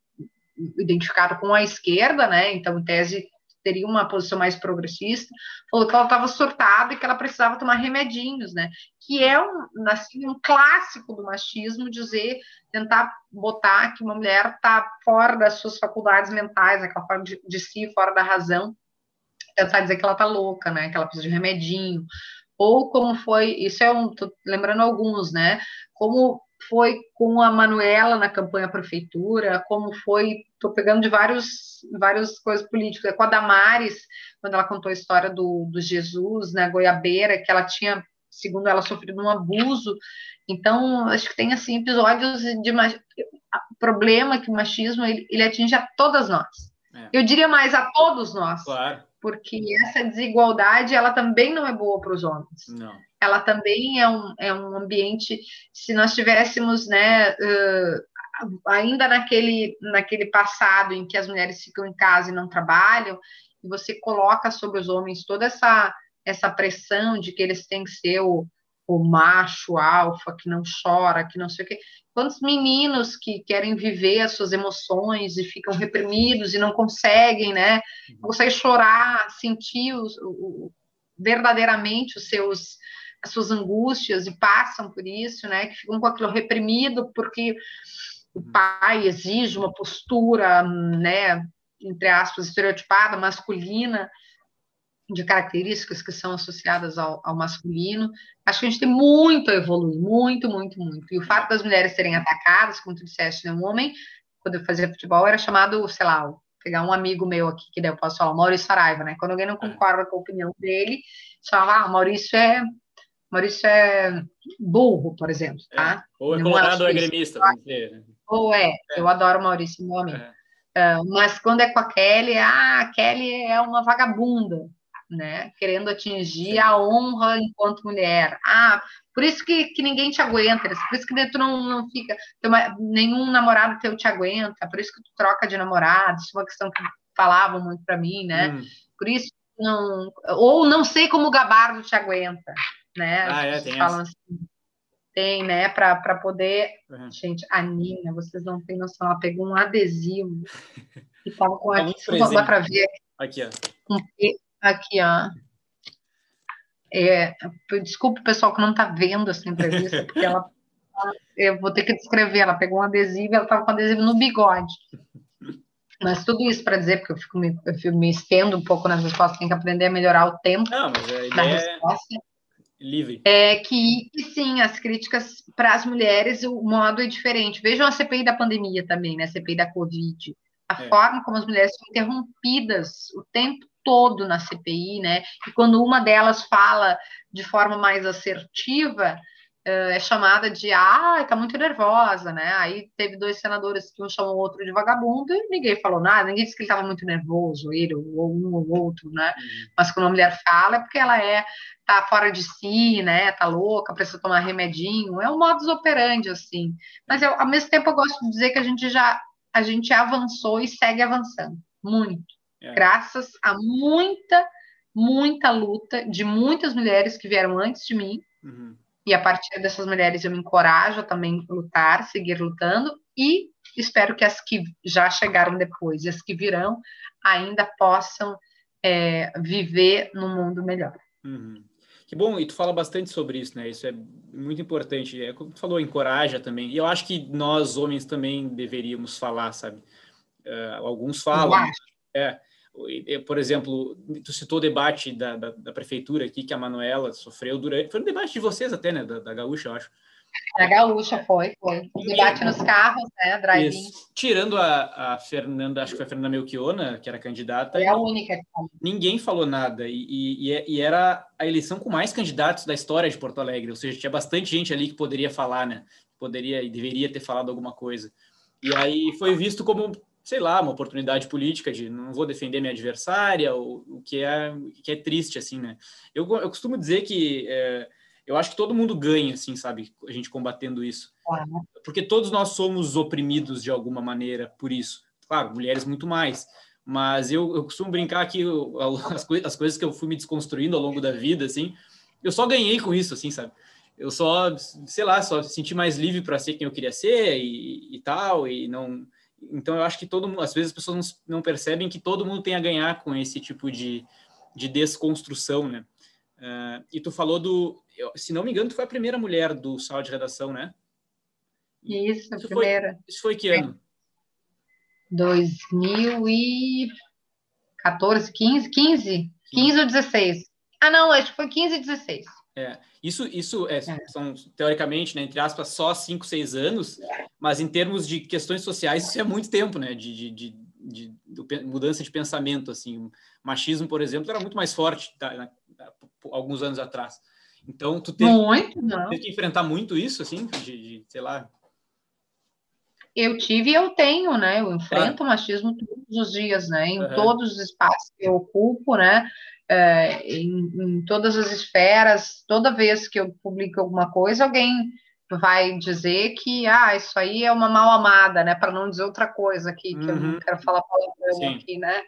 identificado com a esquerda, né? Então, em tese, teria uma posição mais progressista, falou que ela estava surtada e que ela precisava tomar remedinhos, né? Que é um, assim, um clássico do machismo dizer, tentar botar que uma mulher está fora das suas faculdades mentais, né? que ela fora de, de si, fora da razão, tentar dizer que ela está louca, né? Que ela precisa de remedinho. Ou como foi, isso é um, tô lembrando alguns, né? Como foi com a Manuela na campanha prefeitura, como foi, estou pegando de vários, várias coisas políticas, com a Damares, quando ela contou a história do, do Jesus na Goiabeira, que ela tinha, segundo ela, sofrido um abuso. Então, acho que tem, assim, episódios de... O problema é que o machismo, ele, ele atinge a todas nós. É. Eu diria mais a todos nós. Claro. Porque essa desigualdade, ela também não é boa para os homens. Não ela também é um, é um ambiente, se nós tivéssemos, né, uh, ainda naquele, naquele passado em que as mulheres ficam em casa e não trabalham, e você coloca sobre os homens toda essa, essa pressão de que eles têm que ser o, o macho alfa, que não chora, que não sei o quê. Quantos meninos que querem viver as suas emoções e ficam reprimidos e não conseguem, né? Não conseguem chorar, sentir os, o, verdadeiramente os seus as suas angústias e passam por isso, né? Que ficam com aquilo reprimido porque o uhum. pai exige uma postura, né? Entre aspas, estereotipada, masculina, de características que são associadas ao, ao, masculino. Acho que a gente tem muito a evoluir, muito, muito, muito. E o fato das mulheres serem atacadas, como tu disseste, né? Um homem, quando eu fazia futebol, era chamado, sei lá, pegar um amigo meu aqui, que daí eu posso falar, Maurício Saraiva, né? Quando alguém não é. concorda com a opinião dele, falava, ah, Maurício é Maurício é burro, por exemplo, tá? É. Ou é colorado ou é gremista? Ou é, é, eu adoro o Maurício, meu amigo. É. Uh, mas quando é com a Kelly, ah, a Kelly é uma vagabunda, né? Querendo atingir Sim. a honra enquanto mulher. Ah, por isso que, que ninguém te aguenta, por isso que tu não, não fica, uma, nenhum namorado teu te aguenta, por isso que tu troca de namorado, isso é uma questão que falavam muito para mim, né? Hum. Por isso não, ou não sei como o gabardo te aguenta né? Ah, é, tem falam assim, tem, né, para poder. Uhum. Gente, a Nina, vocês não têm noção, ela pegou um adesivo e tava com aqui, um dá para ver aqui, ó. Aqui, ó. É, desculpa o pessoal que não está vendo essa entrevista, porque ela eu vou ter que descrever. Ela pegou um adesivo, ela estava com adesivo no bigode. Mas tudo isso para dizer, porque eu fico me, eu fico me estendo um pouco nas respostas, tem que aprender a melhorar o tempo não, mas a ideia é resposta. É livre. É que, que sim, as críticas para as mulheres, o modo é diferente. Vejam a CPI da pandemia também, né? A CPI da Covid. A é. forma como as mulheres são interrompidas o tempo todo na CPI, né? E quando uma delas fala de forma mais assertiva, é chamada de ah, tá muito nervosa, né? Aí teve dois senadores que um chamou o outro de vagabundo e ninguém falou nada, ninguém disse que ele estava muito nervoso, ele ou um ou outro, né? Uhum. Mas quando uma mulher fala é porque ela é tá fora de si, né? Tá louca, precisa tomar remedinho, é um modus operandi assim. Mas eu, ao mesmo tempo eu gosto de dizer que a gente já a gente avançou e segue avançando muito, é. graças a muita muita luta de muitas mulheres que vieram antes de mim. Uhum e a partir dessas mulheres eu me encorajo a também lutar, seguir lutando, e Espero que as que já chegaram depois e as que virão ainda possam é, viver num mundo melhor. Uhum. Que bom, e tu fala bastante sobre isso, né? Isso é muito importante. É como tu falou, encoraja também. E eu acho que nós, homens, também deveríamos falar, sabe? Uh, alguns falam. É, por exemplo, tu citou o debate da, da, da, prefeitura aqui que a Manuela sofreu durante. Foi um debate de vocês até, né? Da, da Gaúcha, eu acho. A Gaúcha foi, foi. O debate nos carros, né? Drive-in. Tirando a, a Fernanda, acho que foi a Fernanda Melchiona, que era candidata. É a única. Ninguém falou nada. E, e, e, era a eleição com mais candidatos da história de Porto Alegre. Ou seja, tinha bastante gente ali que poderia falar, né? Poderia e deveria ter falado alguma coisa. E aí foi visto como, sei lá, uma oportunidade política de não vou defender minha adversária, ou, o que é, que é triste, assim, né? Eu, eu costumo dizer que. É, eu acho que todo mundo ganha, assim, sabe? A gente combatendo isso. Porque todos nós somos oprimidos de alguma maneira por isso. Claro, mulheres muito mais. Mas eu, eu costumo brincar que eu, as, coi as coisas que eu fui me desconstruindo ao longo da vida, assim, eu só ganhei com isso, assim, sabe? Eu só, sei lá, só senti mais livre para ser quem eu queria ser e, e, tal, e não... Então, eu acho que todo mundo, às vezes as pessoas não, não percebem que todo mundo tem a ganhar com esse tipo de, de desconstrução, né? Uh, e tu falou do, eu, se não me engano, tu foi a primeira mulher do sala de redação, né? Isso, a isso primeira. Foi, isso foi que ano? 2014, 15, 15, 15 ou 16. Ah, não, acho que foi 15 e 16. É, isso, isso é, é. são, teoricamente, né, entre aspas, só 5, 6 anos, mas em termos de questões sociais, isso é muito tempo, né, de, de, de, de, mudança de pensamento, assim. O machismo, por exemplo, era muito mais forte tá, alguns anos atrás. Então, tu teve, muito, não. teve que enfrentar muito isso, assim, de, sei lá. Eu tive e eu tenho, né? Eu enfrento o machismo todos os dias, né? Em uhum. todos os espaços que eu ocupo, né? É, em, em todas as esferas, toda vez que eu publico alguma coisa, alguém vai dizer que ah, isso aí é uma mal amada, né? Para não dizer outra coisa aqui, que uhum. eu não uhum. quero falar palavrão aqui, né?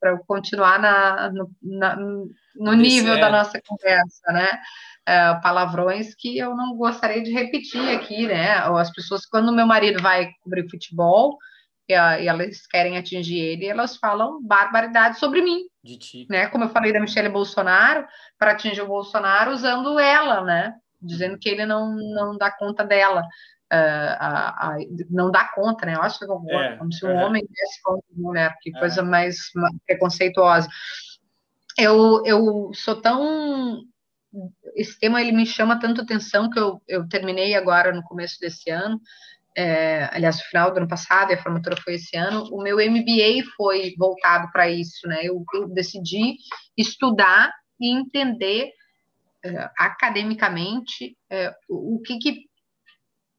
Para eu continuar na, no, na, no nível é. da nossa conversa, né? Uh, palavrões que eu não gostaria de repetir aqui, né? Ou as pessoas, quando meu marido vai cobrir futebol e, elas querem atingir ele, elas falam barbaridade sobre mim. De ti. Né? Como eu falei da Michelle Bolsonaro, para atingir o Bolsonaro usando ela, né? Dizendo que ele não, não dá conta dela. Uh, a, a, não dá conta, né? Eu acho que eu vou, é, como se um homem desse conta de mulher, que é. coisa mais preconceituosa eu, eu sou tão. Esse tema ele me chama tanto atenção que eu, eu terminei agora no começo desse ano, é, aliás, no final do ano passado, e a formatura foi esse ano. O meu MBA foi voltado para isso, né? Eu, eu, decidi estudar e entender é, academicamente é, o que, que,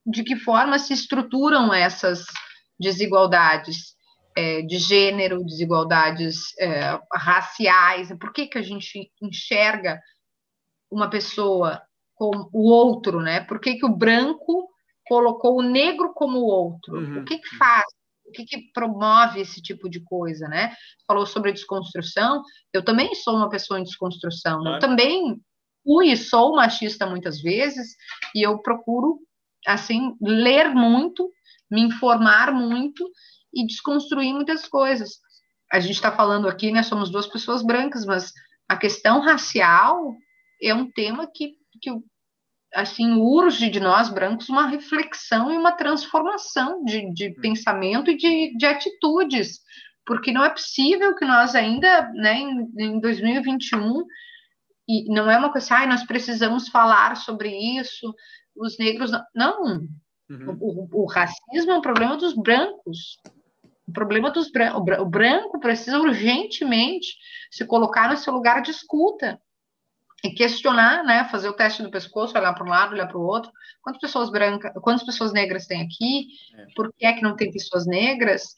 de que forma se estruturam essas desigualdades é, de gênero, desigualdades é, raciais. Por que, que a gente enxerga uma pessoa como o outro, né? Por que, que o branco colocou o negro como o outro? Uhum. O que, que faz? O que, que promove esse tipo de coisa, né? Falou sobre desconstrução. Eu também sou uma pessoa em desconstrução. Claro. Eu também fui e sou machista muitas vezes e eu procuro assim ler muito, me informar muito e desconstruir muitas coisas. A gente está falando aqui, né? Somos duas pessoas brancas, mas a questão racial é um tema que, que assim urge de nós brancos uma reflexão e uma transformação de, de hum. pensamento e de, de atitudes, porque não é possível que nós ainda, né, em, em 2021 e não é uma coisa, ah, nós precisamos falar sobre isso, os negros não, não. Uhum. O, o, o, racismo é um problema dos brancos, o problema dos brancos, o branco precisa urgentemente se colocar no seu lugar de escuta e questionar, né, fazer o teste do pescoço, olhar para um lado, olhar para o outro. Quantas pessoas brancas, quantas pessoas negras tem aqui? É. Por que é que não tem pessoas negras?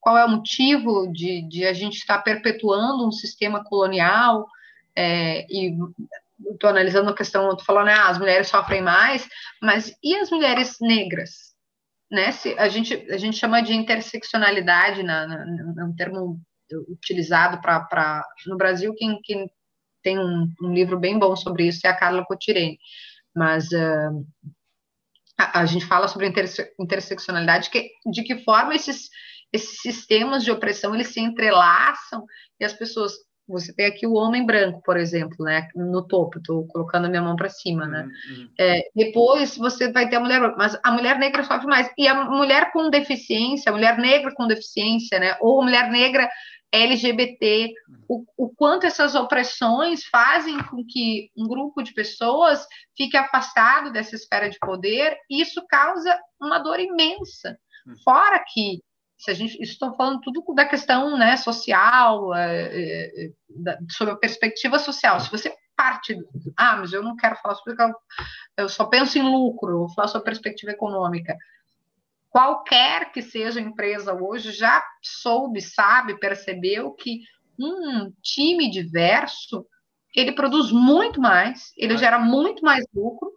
Qual é o motivo de, de a gente estar perpetuando um sistema colonial? É, e estou analisando a questão, estou falando, ah, as mulheres sofrem mais, mas e as mulheres negras? né? Se a gente a gente chama de interseccionalidade, na, na, é um termo utilizado para no Brasil quem, quem tem um, um, livro bem bom sobre isso é a Carla Cotirene, mas uh, a, a gente fala sobre interse, interseccionalidade, que, de que forma esses, esses sistemas de opressão eles se entrelaçam e as pessoas você tem aqui o homem branco, por exemplo, né? No topo, estou colocando a minha mão para cima, né? Uhum. É, depois você vai ter a mulher, mas a mulher negra sofre mais. E a mulher com deficiência, a mulher negra com deficiência, né? Ou a mulher negra LGBT, o, o quanto essas opressões fazem com que um grupo de pessoas fique afastado dessa esfera de poder, e isso causa uma dor imensa. Uhum. Fora que se a gente estou falando tudo da questão né, social, é, é, da, sobre a perspectiva social. Se você parte, ah, mas eu não quero falar sobre eu só penso em lucro, vou falar sobre perspectiva econômica. Qualquer que seja a empresa hoje já soube, sabe, percebeu que um time diverso ele produz muito mais, ele gera muito mais lucro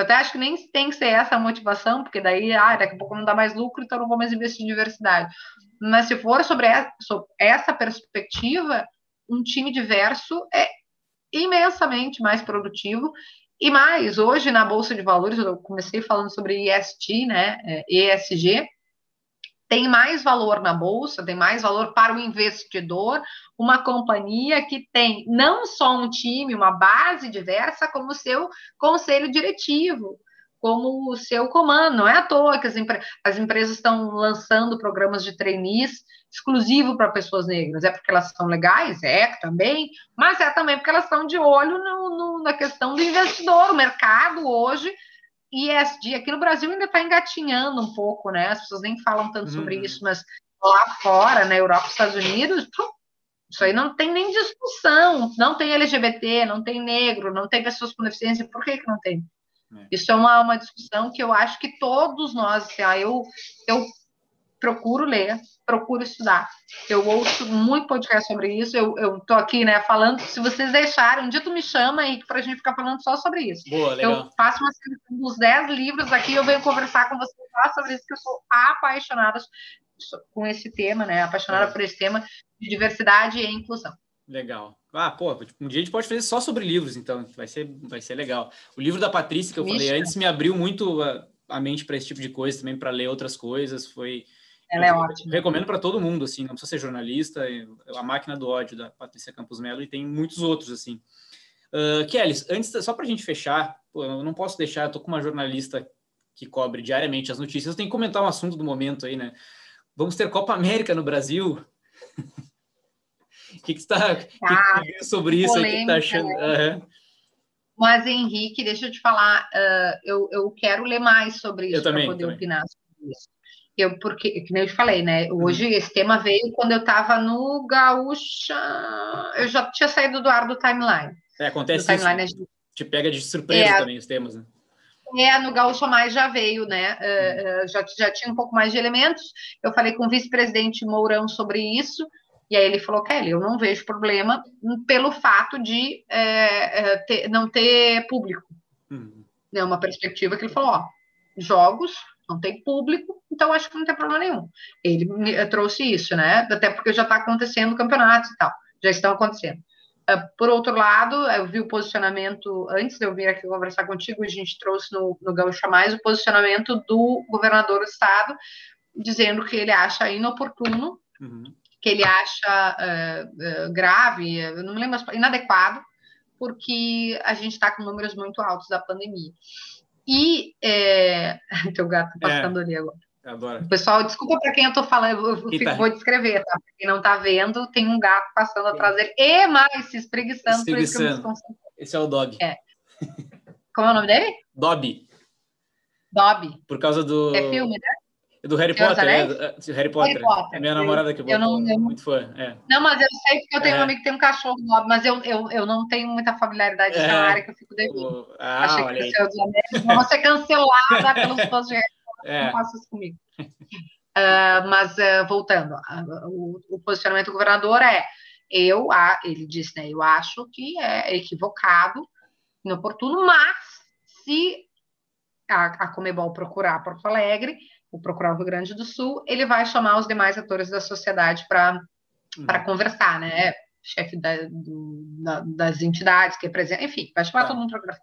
eu até acho que nem tem que ser essa a motivação, porque daí, ah, daqui a pouco não dá mais lucro, então não vou mais investir em diversidade. Mas se for sobre essa perspectiva, um time diverso é imensamente mais produtivo. E mais, hoje na Bolsa de Valores, eu comecei falando sobre ESG, né, ESG, tem mais valor na bolsa, tem mais valor para o investidor, uma companhia que tem não só um time, uma base diversa, como seu conselho diretivo, como o seu comando. Não é à toa que as, empre as empresas estão lançando programas de trainees exclusivo para pessoas negras. É porque elas são legais? É também, mas é também porque elas estão de olho no, no, na questão do investidor. O mercado hoje ESG aqui no Brasil ainda está engatinhando um pouco, né? As pessoas nem falam tanto sobre uhum. isso, mas lá fora, na Europa, Estados Unidos, isso aí não tem nem discussão. Não tem LGBT, não tem negro, não tem pessoas com deficiência. Por que, que não tem? É. Isso é uma, uma discussão que eu acho que todos nós, assim, ah, eu, eu procuro ler, procuro estudar. Eu ouço muito podcast sobre isso, eu, eu tô aqui, né, falando, se vocês deixarem, um dia tu me chama aí pra gente ficar falando só sobre isso. Boa, legal. Eu faço uma seleção dos 10 livros aqui, eu venho conversar com vocês só sobre isso, que eu sou apaixonada com esse tema, né, apaixonada é. por esse tema de diversidade e inclusão. Legal. Ah, pô, um dia a gente pode fazer só sobre livros, então, vai ser, vai ser legal. O livro da Patrícia, que eu falei antes, me abriu muito a, a mente para esse tipo de coisa, também para ler outras coisas, foi ela é ótima. Recomendo para todo mundo, assim, não precisa ser jornalista, é A Máquina do Ódio, da Patrícia Campos Melo, e tem muitos outros, assim. Uh, Kelly, antes, só para a gente fechar, pô, eu não posso deixar, eu tô com uma jornalista que cobre diariamente as notícias, eu tenho que comentar um assunto do momento aí, né? Vamos ter Copa América no Brasil. O que, que está ah, que sobre isso? O que está achando? Né? Uhum. Mas, Henrique, deixa eu te falar, uh, eu, eu quero ler mais sobre isso para poder também. opinar sobre isso eu porque que nem eu te falei, né? Hoje uhum. esse tema veio quando eu estava no Gaúcha, eu já tinha saído do ar do timeline. É, acontece do timeline, isso. Te pega de surpresa é, também os temas, né? É, no Gaúcha Mais já veio, né? Uh, já, já tinha um pouco mais de elementos. Eu falei com o vice-presidente Mourão sobre isso, e aí ele falou, Kelly, eu não vejo problema pelo fato de é, ter, não ter público. Uhum. É uma perspectiva que ele falou, ó, jogos não tem público, então acho que não tem problema nenhum. Ele me, trouxe isso, né? Até porque já está acontecendo campeonatos e tal, já estão acontecendo. Uh, por outro lado, eu vi o posicionamento, antes de eu vir aqui conversar contigo, a gente trouxe no, no Gaúcha Mais o posicionamento do governador do estado, dizendo que ele acha inoportuno, uhum. Que ele acha uh, uh, grave, eu não me lembro, inadequado, porque a gente está com números muito altos da pandemia. E é... teu gato tá passando é, ali agora. Pessoal, desculpa para quem eu tô falando, eu fico, tá... vou descrever, tá? Pra quem não tá vendo, tem um gato passando atrás dele e mais se espreguiçando. espreguiçando. Esse é o Dog. É. Como é o nome dele? Dobby. Dobby. Por causa do. É filme, né? Do Harry Potter, é, é, Harry Potter. Harry Potter. É minha namorada que eu, não, eu, muito fã. É. Não, mas eu sei porque eu tenho é. um amigo que tem um cachorro, mas eu, eu, eu não tenho muita familiaridade é. na área que eu fico devendo. Ah, Achei que o. Vou ser cancelada pelos fãs de Harry Potter. É. Não faça isso comigo. Uh, mas uh, voltando, uh, o, o, posicionamento do governador é eu, ele disse, né? Eu acho que é equivocado, inoportuno, mas se a, a Comebol procurar Porto Alegre, o procurar o Rio Grande do Sul, ele vai chamar os demais atores da sociedade para uhum. conversar, né? Chefe da, do, da, das entidades que representam, enfim, vai chamar todo mundo para conversar.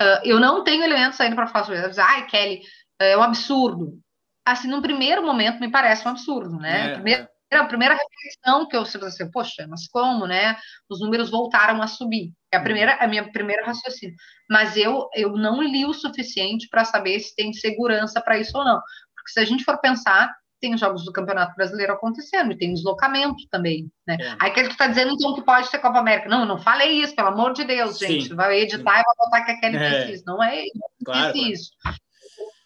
Uh, eu não tenho elementos ainda para falar sobre isso. Ai, Kelly, é um absurdo. Assim, num primeiro momento, me parece um absurdo, né? É, primeiro, é. A primeira reflexão que eu sei assim, poxa, mas como, né? Os números voltaram a subir. É a primeira, a minha primeira raciocínio. Mas eu, eu não li o suficiente para saber se tem segurança para isso ou não. Porque se a gente for pensar, tem os jogos do Campeonato Brasileiro acontecendo, e tem deslocamento também, né? É. Aí que ele está dizendo, então, que pode ter Copa América. Não, eu não falei isso, pelo amor de Deus, gente. Sim. Vai editar Sim. e vai botar que a Kelly é. disse isso. Não é, não claro, claro. isso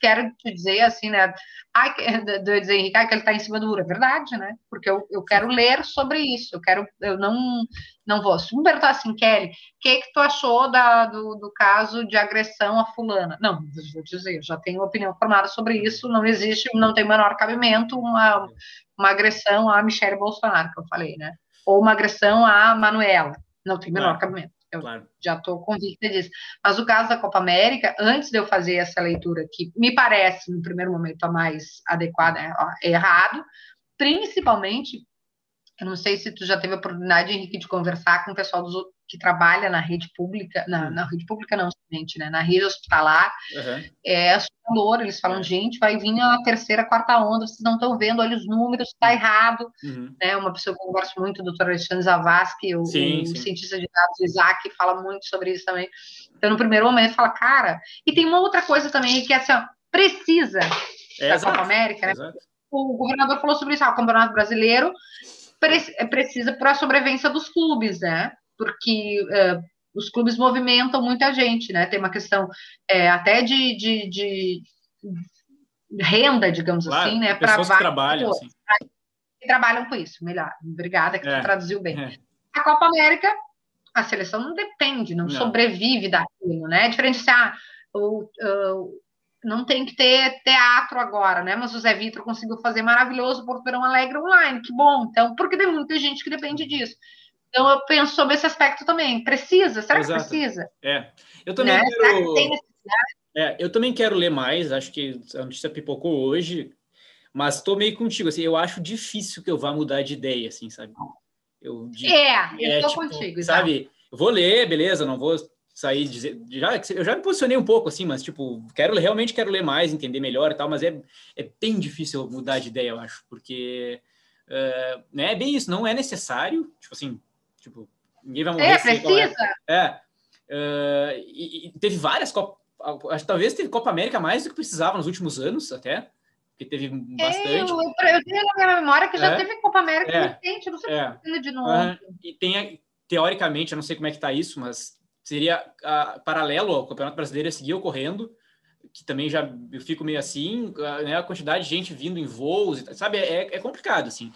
quero te dizer assim, né? Ai, do dizer Henrique, ai, que ele está em cima do muro. É verdade, né? Porque eu, eu quero ler sobre isso. Eu quero, eu não, não vou. Se me perguntar assim, Kelly, o que, que tu achou da, do, do caso de agressão a fulana? Não, vou dizer, eu já tenho opinião formada sobre isso. Não existe, não tem menor cabimento uma, uma agressão a Michelle Bolsonaro, que eu falei, né? Ou uma agressão a Manuela. Não tem menor cabimento. Eu claro. já estou convicta disso. Mas o caso da Copa América, antes de eu fazer essa leitura, que me parece, no primeiro momento, a mais adequada, é, errado, principalmente, eu não sei se tu já teve a oportunidade, Henrique, de conversar com o pessoal dos, que trabalha na rede pública, na, na rede pública não, somente, né, na rede hospitalar, uhum. é assustador, eles falam, é. gente, vai vir a terceira, quarta onda, vocês não estão vendo, olha os números, está uhum. errado, uhum. né, uma pessoa que eu gosto muito, o doutor Alexandre Zavascki, o, sim, sim. cientista de dados, Isaac, fala muito sobre isso também, então no primeiro momento fala, cara, e tem uma outra coisa também, que é assim, ó, precisa é, da exato, Copa América, né, exato. o governador falou sobre isso, ah, o Campeonato Brasileiro precisa para a sobrevivência dos clubes, né? Porque é, os clubes movimentam muita gente, né? Tem uma questão é, até de, de, de, renda, digamos claro, assim, né? Para que trabalham, assim. que trabalham com isso. Melhor, obrigada que é, tu traduziu bem. É. A Copa América, a seleção não depende, não, não. sobrevive daquilo, né? É diferente se ah, o, não tem que ter teatro agora, né? Mas o Zé Vitor conseguiu fazer maravilhoso Porto Verão Alegre online, que bom. Então, porque tem muita gente que depende disso. Então eu penso sobre esse aspecto também. Precisa? Será Exato. que precisa? É. Eu também né? quero. Que é, eu também quero ler mais. Acho que a notícia pipocou hoje, mas estou meio contigo. Assim, eu acho difícil que eu vá mudar de ideia, assim, sabe? Eu, de, é, eu estou tipo, contigo. Sabe? Eu vou ler, beleza? Não vou sair dizer. Já, eu já me posicionei um pouco assim, mas tipo, quero realmente quero ler mais, entender melhor e tal, mas é, é bem difícil mudar de ideia, eu acho, porque uh, né, é bem isso, não é necessário, tipo assim, Tipo, ninguém vai morrer. É, precisa. É. Uh, e, e, teve várias Copas. Talvez teve Copa América mais do que precisava nos últimos anos, até. Porque teve bastante. É, eu, eu tenho na minha memória que já é, teve Copa América é, recente, não sei é, de novo. Uh, e tem, teoricamente, eu não sei como é que tá isso, mas seria uh, paralelo ao Campeonato Brasileiro seguir ocorrendo, que também já eu fico meio assim, né, a quantidade de gente vindo em voos, sabe, é, é complicado, assim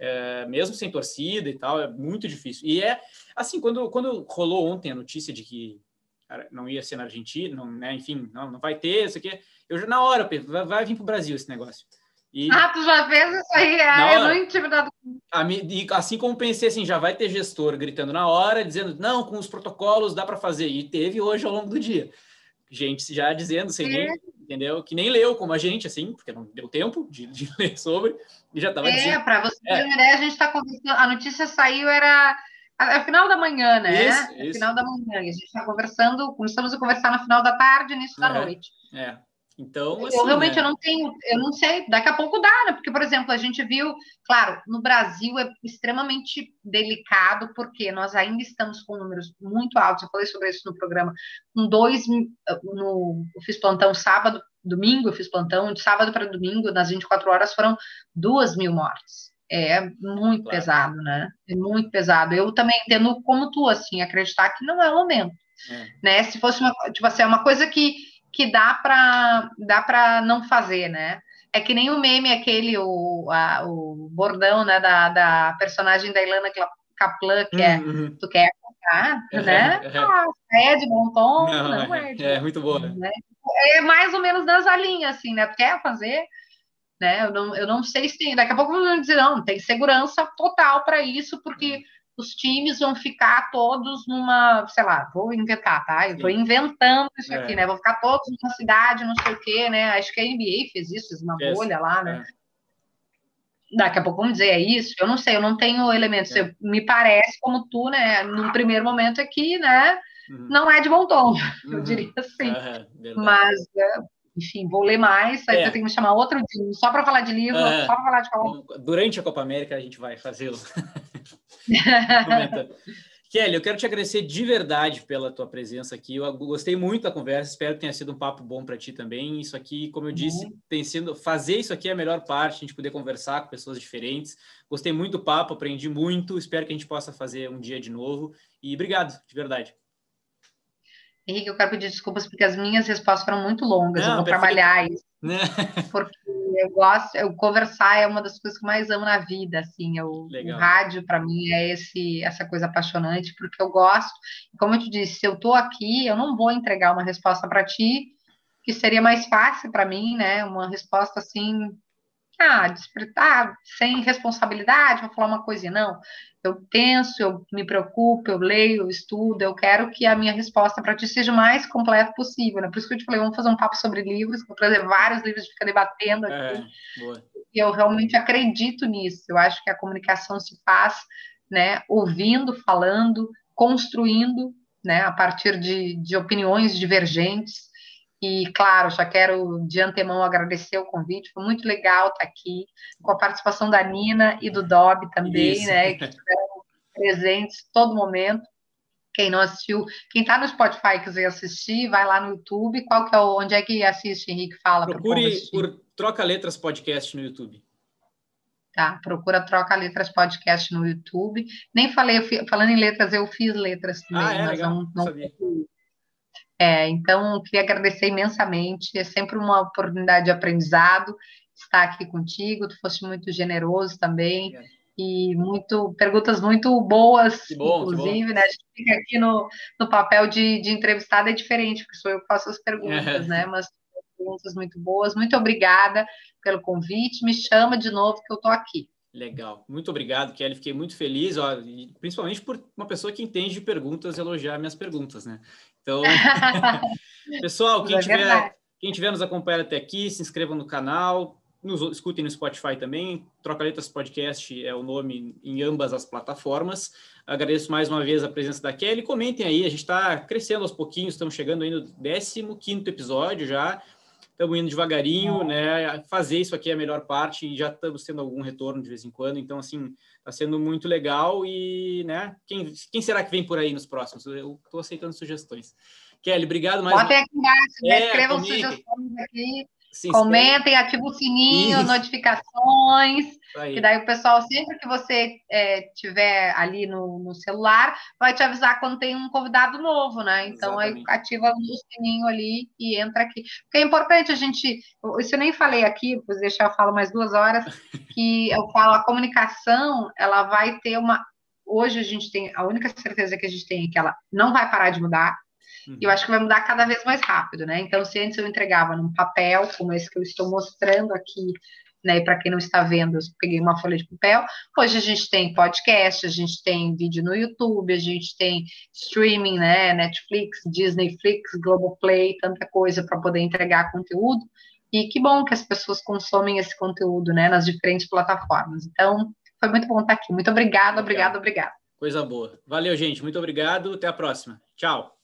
é, mesmo sem torcida e tal, é muito difícil. E é assim, quando, quando rolou ontem a notícia de que cara, não ia ser na Argentina, não, né, enfim, não, não vai ter isso aqui, eu já na hora, vai, vai vir para o Brasil esse negócio. E, ah, tu já fez isso aí? Ah, eu não. E assim como pensei assim, já vai ter gestor gritando na hora, dizendo, não, com os protocolos dá para fazer. E teve hoje ao longo do dia. Gente já dizendo, sem é. nem, entendeu? Que nem leu como a gente, assim, porque não deu tempo de, de ler sobre. E já estava é, dizendo. É, para você ter é. uma ideia, a gente está conversando. A notícia saiu, era a, final da manhã, né? Isso, isso. final da manhã. E a gente está conversando, começamos a conversar no final da tarde, início da é, noite. É. Então, assim, eu realmente né? eu não tenho, eu não sei, daqui a pouco dá, né? Porque, por exemplo, a gente viu, claro, no Brasil é extremamente delicado, porque nós ainda estamos com números muito altos, eu falei sobre isso no programa, com dois, no, eu fiz plantão sábado, domingo, eu fiz plantão, de sábado para domingo, nas 24 horas, foram duas mil mortes. É muito claro. pesado, né? É muito pesado. Eu também entendo como tu, assim, acreditar que não é o momento. É. Né? Se fosse uma, tipo assim, é uma coisa que, que dá para dá para não fazer, né? É que nem o meme aquele, o, a, o bordão, né, da, da personagem da Ilana Kaplan, que é, uhum. tu quer comprar, né? Ah, é de bom tom, não, não é, é, é muito boa, né? é mais ou menos nessa linha, assim, né? Tu quer fazer, né? Eu não, eu não sei se tem. Daqui a pouco vão dizer, não, tem segurança total para isso, porque uhum. Os times vão ficar todos numa, sei lá, vou inventar, tá? Eu estou inventando isso aqui, é. né? Vão ficar todos numa cidade, não sei o quê, né? Acho que a NBA fez isso, fez uma yes. bolha lá, né? É. Daqui a pouco vamos dizer, é isso? Eu não sei, eu não tenho elementos. É. Eu, me parece, como tu, né? No primeiro momento aqui, né? uhum. não é de bom tom, uhum. eu diria assim. Mas, é, enfim, vou ler mais, aí é. eu tenho que me chamar outro dia, só para falar de livro, só para falar de Copa. Durante a Copa América a gente vai fazê-lo. Kelly, eu quero te agradecer de verdade pela tua presença aqui. Eu gostei muito da conversa, espero que tenha sido um papo bom para ti também. Isso aqui, como eu disse, uhum. tem sido fazer isso aqui é a melhor parte, a gente poder conversar com pessoas diferentes. Gostei muito do papo, aprendi muito. Espero que a gente possa fazer um dia de novo. E obrigado, de verdade. Henrique, eu quero pedir desculpas porque as minhas respostas foram muito longas. Não, eu vou perfeito. trabalhar isso. Né? Porque eu gosto, eu conversar é uma das coisas que eu mais amo na vida, assim. Eu, o rádio para mim é esse essa coisa apaixonante porque eu gosto. Como eu te disse, se eu estou aqui, eu não vou entregar uma resposta para ti que seria mais fácil para mim, né? Uma resposta assim ah, despertar sem responsabilidade, vou falar uma coisinha, não. Eu penso, eu me preocupo, eu leio, eu estudo, eu quero que a minha resposta para ti seja o mais completa possível, né? Por isso que eu te falei, vamos fazer um papo sobre livros, vou trazer vários livros, ficar debatendo aqui. É, e eu realmente acredito nisso. Eu acho que a comunicação se faz, né, ouvindo, falando, construindo, né, a partir de, de opiniões divergentes, e, claro, já quero de antemão agradecer o convite, foi muito legal estar aqui, com a participação da Nina e do Dob também, Isso. né, que estiveram presentes todo momento. Quem não assistiu, quem está no Spotify e quiser assistir, vai lá no YouTube. Qual que é onde é que assiste, Henrique? Fala. Procure por Troca Letras Podcast no YouTube. Tá, procura Troca Letras Podcast no YouTube. Nem falei, falando em letras, eu fiz letras também, ah, é, mas legal. não, não é, então, queria agradecer imensamente, é sempre uma oportunidade de aprendizado estar aqui contigo, tu foste muito generoso também, é. e muito perguntas muito boas, bom, inclusive, né? A gente fica aqui no, no papel de, de entrevistada, é diferente, porque sou eu que faço as perguntas, é. né? Mas perguntas muito boas, muito obrigada pelo convite, me chama de novo que eu estou aqui. Legal, muito obrigado, Kelly. Fiquei muito feliz, ó, principalmente por uma pessoa que entende de perguntas elogiar minhas perguntas, né? Então, pessoal, quem, é tiver, quem tiver nos acompanhando até aqui, se inscrevam no canal, nos escutem no Spotify também. Troca Letras Podcast é o nome em ambas as plataformas. Agradeço mais uma vez a presença da Kelly. Comentem aí, a gente está crescendo aos pouquinhos, estamos chegando aí no 15 episódio já. Estamos indo devagarinho, né? Fazer isso aqui é a melhor parte e já estamos tendo algum retorno de vez em quando. Então, assim, está sendo muito legal e, né? Quem, quem será que vem por aí nos próximos? Eu estou aceitando sugestões. Kelly, obrigado mais. Botem aqui embaixo, né? é, escrevam sugestões aqui. Comentem, ativem o sininho, Isso. notificações, que daí o pessoal, sempre que você é, tiver ali no, no, celular, vai te avisar quando tem um convidado novo, né? Então aí ativa o sininho ali e entra aqui. Porque é importante a gente, isso eu nem falei aqui, vou deixar eu falo mais duas horas, que eu falo, a comunicação, ela vai ter uma. Hoje a gente tem, a única certeza que a gente tem é que ela não vai parar de mudar, Uhum. E eu acho que vai mudar cada vez mais rápido, né? Então, se antes eu entregava num papel, como esse que eu estou mostrando aqui, né? E para quem não está vendo, eu peguei uma folha de papel. Hoje a gente tem podcast, a gente tem vídeo no YouTube, a gente tem streaming, né? Netflix, Disneyflix, Globoplay, tanta coisa para poder entregar conteúdo. E que bom que as pessoas consomem esse conteúdo, né? Nas diferentes plataformas. Então, foi muito bom estar aqui. Muito obrigado, obrigado, obrigado. Coisa boa. Valeu, gente. Muito obrigado. Até a próxima. Tchau.